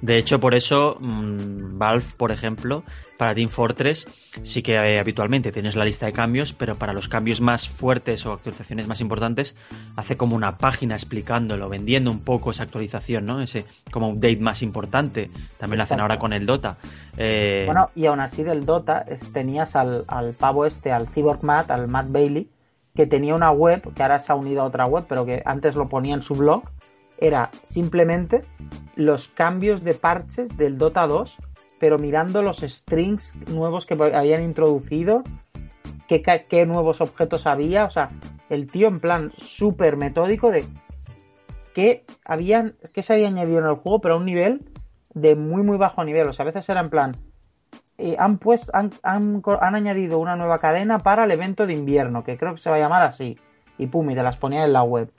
De hecho, por eso mm, Valve, por ejemplo, para Team Fortress sí que eh, habitualmente tienes la lista de cambios, pero para los cambios más fuertes o actualizaciones más importantes hace como una página explicándolo, vendiendo un poco esa actualización, ¿no? Ese como update más importante. También lo hacen ahora con el Dota. Eh, bueno, y aún así del Dota tenías al, al pavo este, al Cyborg Matt, al Matt Bailey, que tenía una web, que ahora se ha unido a otra web, pero que antes lo ponía en su blog, era simplemente los cambios de parches del Dota 2, pero mirando los strings nuevos que habían introducido, qué, qué nuevos objetos había, o sea, el tío en plan súper metódico de qué, habían, qué se había añadido en el juego, pero a un nivel de muy muy bajo nivel, o sea, a veces era en plan, eh, han, puesto, han, añadido una nueva cadena para el evento de invierno, que creo que se va a llamar así, y pum, y te las ponía en la web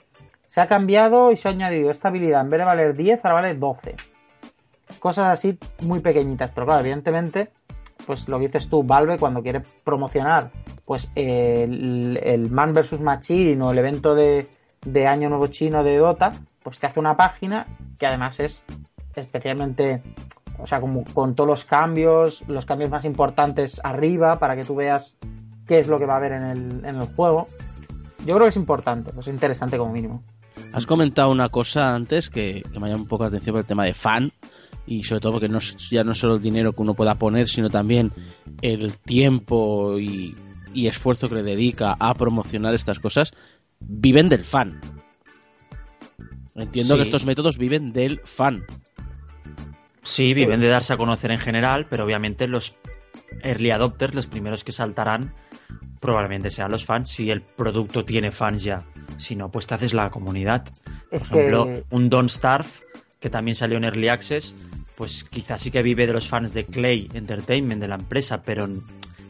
se ha cambiado y se ha añadido esta habilidad. En vez de valer 10, ahora vale 12. Cosas así muy pequeñitas. Pero claro, evidentemente, pues lo que dices tú, Valve cuando quiere promocionar pues el, Man vs Machine o el evento de, de Año Nuevo Chino de Dota, pues te hace una página que además es especialmente, o sea, como con todos los cambios, los cambios más importantes arriba para que tú veas qué es lo que va a haber en el, en el juego. Yo creo que es importante, es interesante como mínimo. Has comentado una cosa antes que, me llama un poco la atención por el tema de fan y sobre todo porque no, ya no solo el dinero que uno pueda poner, sino también el tiempo y, esfuerzo que le dedica a promocionar estas cosas, viven del fan. Entiendo que estos métodos viven del fan. Sí, viven de darse a conocer en general, pero obviamente los early adopters, los primeros que saltarán, probablemente sean los fans, si el producto tiene fans ya. Si no, pues te haces la comunidad. Por ejemplo, un Don't Starve, que también salió en Early Access, pues quizás sí que vive de los fans de Clay Entertainment, de la empresa, pero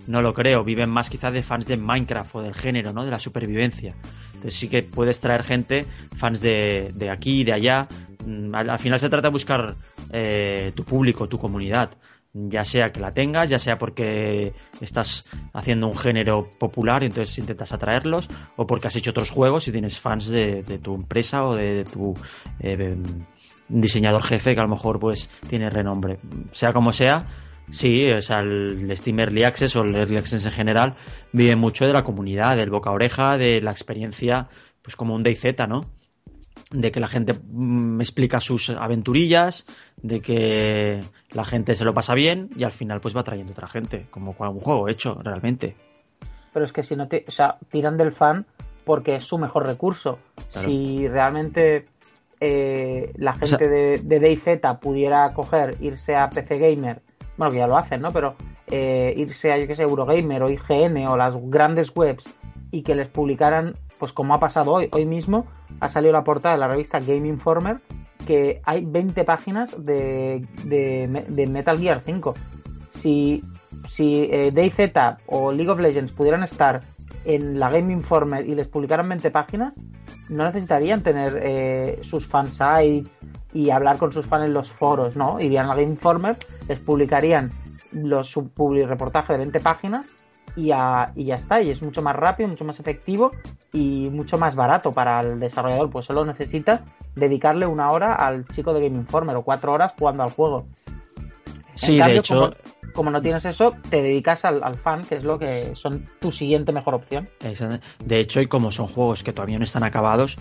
no lo creo. Viven más quizás de fans de Minecraft o del género, ¿no? De la supervivencia. Entonces sí que puedes traer gente, fans de, de aquí, de allá. Mm, al, final se trata de buscar eh, tu público, tu comunidad ya sea que la tengas, ya sea porque estás haciendo un género popular y entonces intentas atraerlos, o porque has hecho otros juegos y tienes fans de, tu empresa o de, tu eh, diseñador jefe que a lo mejor pues tiene renombre. Sea como sea, sí, o sea, el Steam Early Access o el Early Access en general vive mucho de la comunidad, del boca a oreja, de la experiencia, pues como un DayZ, ¿no? De que la gente me mm, explica sus aventurillas, de que la gente se lo pasa bien y al final pues va trayendo otra gente, como un juego hecho realmente. Pero es que si no te, o sea, tiran del fan porque es su mejor recurso. Si realmente eh, la gente de, de DayZ pudiera coger, irse a PC Gamer, bueno, que ya lo hacen, ¿no? Pero eh, irse a, yo qué sé, Eurogamer o IGN o las grandes webs y que les publicaran pues como ha pasado hoy, hoy mismo ha salido la portada de la revista Game Informer que hay 20 páginas de, de, Metal Gear 5. Si, si eh, DayZ o League of Legends pudieran estar en la Game Informer y les publicaran 20 páginas, no necesitarían tener eh, sus fansites y hablar con sus fans en los foros, ¿no? Irían a la Game Informer, les publicarían los, su reportaje de 20 páginas y, ya está. Y es mucho más rápido, mucho más efectivo y mucho más barato para el desarrollador. Pues solo necesita dedicarle una hora al chico de Game Informer o cuatro horas jugando al juego. Sí, de hecho. Como, no tienes eso, te dedicas al, fan, que es lo que son tu siguiente mejor opción. De hecho, y como son juegos que todavía no están acabados,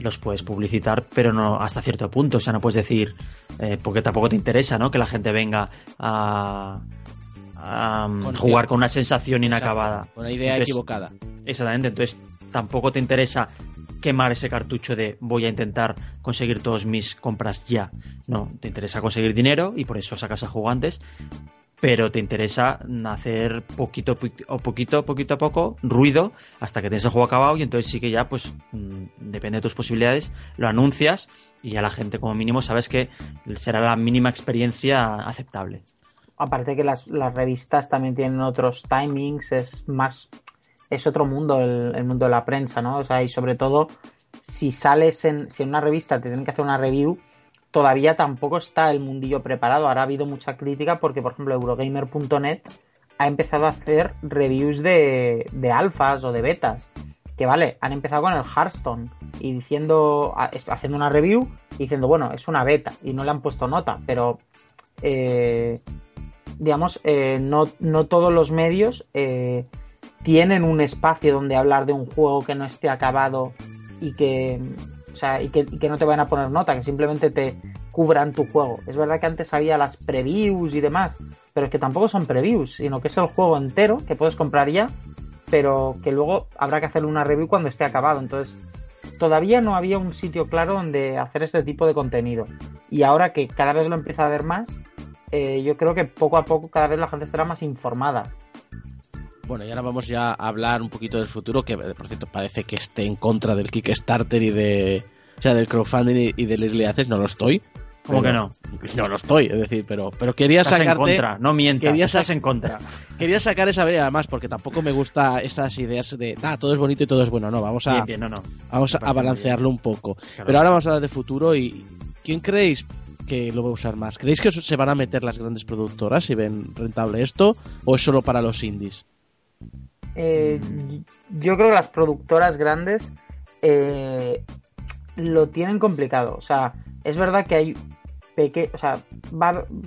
los puedes publicitar, pero no hasta cierto punto. O sea, no puedes decir, eh, porque tampoco te interesa, ¿no? Que la gente venga a, jugar con una sensación inacabada. Con una idea equivocada. Exactamente, entonces tampoco te interesa quemar ese cartucho de voy a intentar conseguir todas mis compras ya. No, te interesa conseguir dinero y por eso sacas a jugantes, pero te interesa hacer poquito o poquito, poquito a poco ruido hasta que tienes el juego acabado y entonces sí que ya, pues, mm, depende de tus posibilidades, lo anuncias y ya la gente como mínimo sabes que será la mínima experiencia aceptable aparte que las, revistas también tienen otros timings, es más, es otro mundo el, mundo de la prensa, ¿no? O sea, y sobre todo, si sales en, si en una revista te tienen que hacer una review, todavía tampoco está el mundillo preparado. Ahora ha habido mucha crítica porque, por ejemplo, Eurogamer.net ha empezado a hacer reviews de, de alfas o de betas. Que vale, han empezado con el Hearthstone y diciendo, haciendo una review diciendo, bueno, es una beta y no le han puesto nota, pero eh, digamos, eh, no, no, todos los medios eh, tienen un espacio donde hablar de un juego que no esté acabado y que, o sea, y que, no te vayan a poner nota, que simplemente te cubran tu juego. Es verdad que antes había las previews y demás, pero es que tampoco son previews, sino que es el juego entero que puedes comprar ya, pero que luego habrá que hacer una review cuando esté acabado. Entonces, todavía no había un sitio claro donde hacer ese tipo de contenido. Y ahora que cada vez lo empieza a ver más, eh, yo creo que poco a poco cada vez la gente estará más informada. Bueno, y ahora vamos ya a hablar un poquito del futuro, que por cierto parece que esté en contra del Kickstarter y de. O sea, del crowdfunding y del Early Access, no lo estoy. ¿Cómo que no? No lo estoy, es decir, pero, pero quería estás sacarte... en contra, no mientas, quería estás en contra. quería sacar esa idea además, porque tampoco me gusta estas ideas de, ah, todo es bonito y todo es bueno, no, vamos a, no, no. Vamos a balancearlo un poco. Pero ahora vamos a hablar de futuro y ¿quién creéis que lo va a usar más? ¿Creéis que se van a meter las grandes productoras si ven rentable esto o es solo para los indies? Eh, yo creo que las productoras grandes eh, lo tienen complicado. O sea, es verdad que hay peque o sea,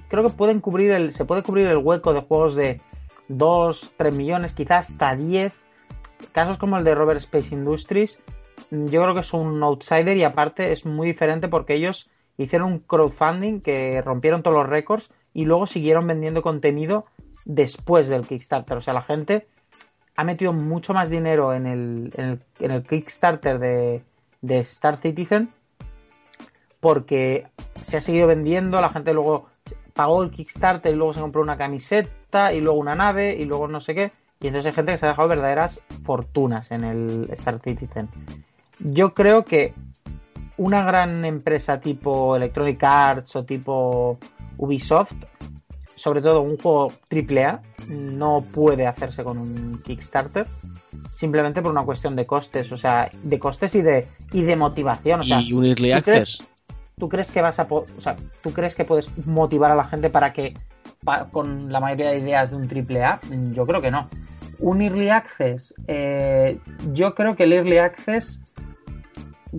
creo que pueden cubrir el, se puede cubrir el hueco de juegos de 2, 3 millones, quizás hasta 10. Casos como el de Robert Space Industries, yo creo que es un outsider y aparte es muy diferente porque ellos hicieron un crowdfunding que rompieron todos los récords y luego siguieron vendiendo contenido después del Kickstarter. O sea, la gente ha metido mucho más dinero en el, en el, Kickstarter de, de, Star Citizen porque se ha seguido vendiendo, la gente luego pagó el Kickstarter y luego se compró una camiseta y luego una nave y luego no sé qué. Y entonces hay gente que se ha dejado verdaderas fortunas en el Star Citizen. Yo creo que una gran empresa tipo Electronic Arts o tipo Ubisoft, sobre todo un juego AAA, no puede hacerse con un Kickstarter simplemente por una cuestión de costes, o sea, de costes y de, y de motivación. O sea, y un early access. ¿tú crees que vas a o sea, tú crees que puedes motivar a la gente para que con la mayoría de ideas de un triple A? Yo creo que no. Un early access, eh, yo creo que el early access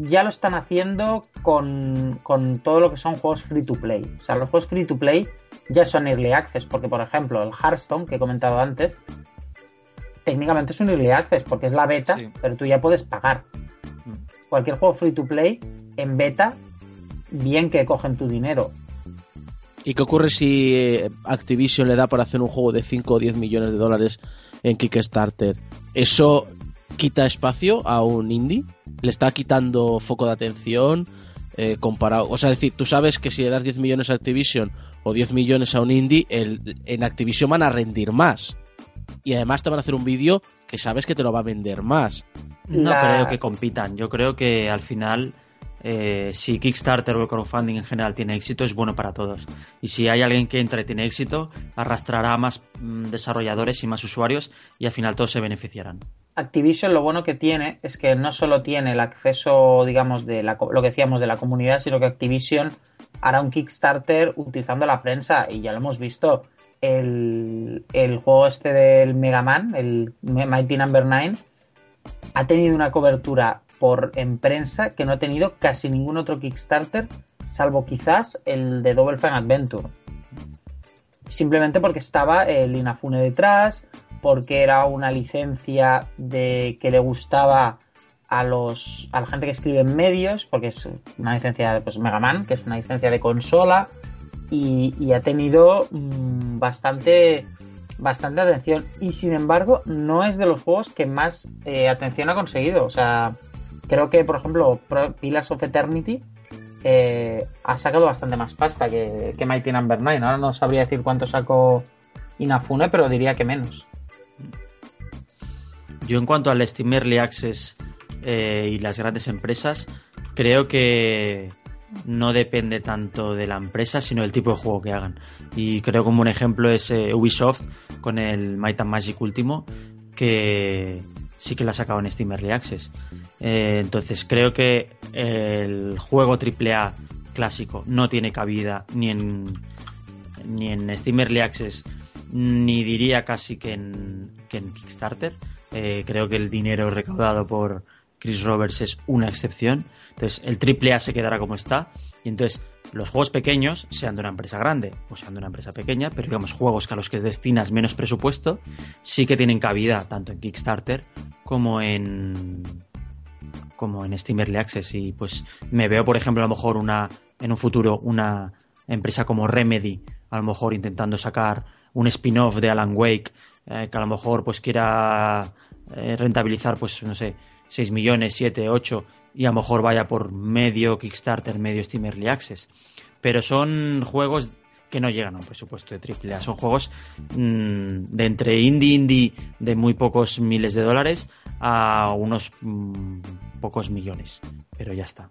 ya lo están haciendo con, con, todo lo que son juegos free to play. O sea, los juegos free to play ya son early access, porque por ejemplo el Hearthstone que he comentado antes, técnicamente es un early access porque es la beta, pero tú ya puedes pagar. Mm. Cualquier juego free to play en beta, bien que cogen tu dinero. ¿Y qué ocurre si eh, Activision le da para hacer un juego de 5 o 10 millones de dólares en Kickstarter? ¿Eso quita espacio a un indie? ¿Le está quitando foco de atención? Eh, comparado, o sea, decir, tú sabes que si le das 10 millones a Activision o 10 millones a un indie, el, en Activision van a rendir más y además te van a hacer un vídeo que sabes que te lo va a vender más. No creo que compitan. Yo creo que al final, eh, si Kickstarter o el crowdfunding en general tiene éxito, es bueno para todos. Y si hay alguien que entra y tiene éxito, arrastrará a más mm, desarrolladores y más usuarios y al final todos se beneficiarán. Activision lo bueno que tiene es que no solo tiene el acceso, digamos, de lo que decíamos de la comunidad, sino que Activision hará un Kickstarter utilizando la prensa y ya lo hemos visto el, juego este del Mega Man, el Mighty Number no. 9, ha tenido una cobertura por en prensa que no ha tenido casi ningún otro Kickstarter, salvo quizás el de Double Fine Adventure. Simplemente porque estaba el Inafune detrás, porque era una licencia de que le gustaba a los a la gente que escribe en medios, porque es una licencia de pues, Mega Man, que es una licencia de consola, y, ha tenido mm, bastante bastante atención y sin embargo no es de los juegos que más eh, atención ha conseguido o sea creo que por ejemplo Pillars of Eternity eh, ha sacado bastante más pasta que, que Mighty Number no. 9 ahora no sabría decir cuánto sacó Inafune pero diría que menos yo en cuanto al Steam Early Access eh, y las grandes empresas creo que no depende tanto de la empresa, sino del tipo de juego que hagan. Y creo como un ejemplo es eh, Ubisoft con el Might and Magic último, que sí que la ha sacado en Steam Early Access. Eh, entonces creo que el juego AAA clásico no tiene cabida ni en, ni en Steam Early Access, ni diría casi que en, que en Kickstarter. Eh, creo que el dinero recaudado por Chris Roberts es una excepción. Entonces, el AAA se quedará como está. Y entonces, los juegos pequeños, sean de una empresa grande o sean de una empresa pequeña, pero digamos, juegos a los que destinas menos presupuesto, sí que tienen cabida tanto en Kickstarter como en como en Steam Early Access. Y pues me veo, por ejemplo, a lo mejor una en un futuro una empresa como Remedy, a lo mejor intentando sacar un spin-off de Alan Wake, eh, que a lo mejor pues quiera eh, rentabilizar, pues no sé, 6 millones, 7, 8 y a lo mejor vaya por medio Kickstarter, medio Steam Early Access. Pero son juegos que no llegan a un presupuesto de AAA. Son juegos mm, de entre indie indie de muy pocos miles de dólares a unos mm, pocos millones. Pero ya está.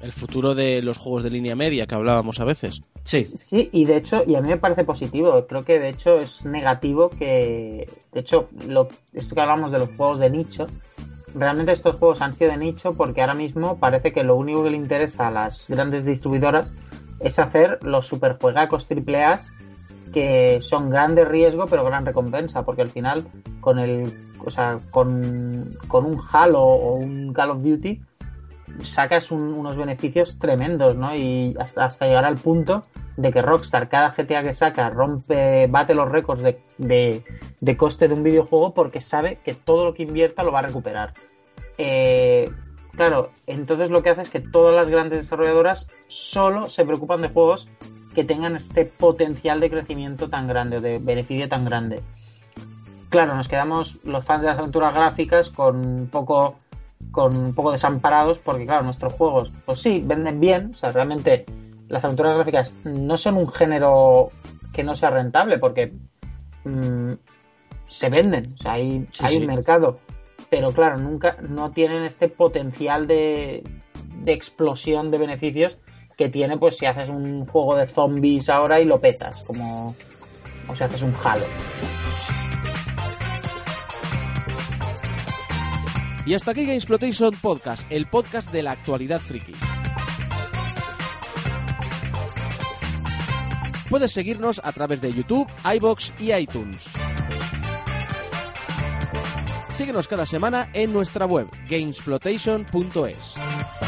El futuro de los juegos de línea media que hablábamos a veces. Sí. Sí, y de hecho, y a mí me parece positivo. Creo que de hecho es negativo que. De hecho, lo, esto que hablamos de los juegos de nicho, realmente estos juegos han sido de nicho porque ahora mismo parece que lo único que le interesa a las grandes distribuidoras es hacer los superjuegacos triple A que son grande riesgo pero gran recompensa porque al final con el o sea con, con un Halo o un Call of Duty sacas unos beneficios tremendos no y hasta, hasta llegar al punto de que Rockstar cada GTA que saca rompe bate los récords de, de, de coste de un videojuego porque sabe que todo lo que invierta lo va a recuperar. Eh, claro, entonces lo que hace es que todas las grandes desarrolladoras solo se preocupan de juegos que tengan este potencial de crecimiento tan grande o de beneficio tan grande. Claro, nos quedamos los fans de las aventuras gráficas con un poco con un poco desamparados porque claro, nuestros juegos pues sí, venden bien, o sea, realmente las aventuras gráficas no son un género que no sea rentable porque mm, se venden, o sea, hay, hay un mercado, pero claro, nunca no tienen este potencial de, de explosión de beneficios que tiene pues si haces un juego de zombies ahora y lo petas, como o si haces un Halo. Y hasta aquí Gamesploitation Podcast, el podcast de la actualidad friki. Puedes seguirnos a través de YouTube, iBox y iTunes. Síguenos cada semana en nuestra web, gamesploitation.es.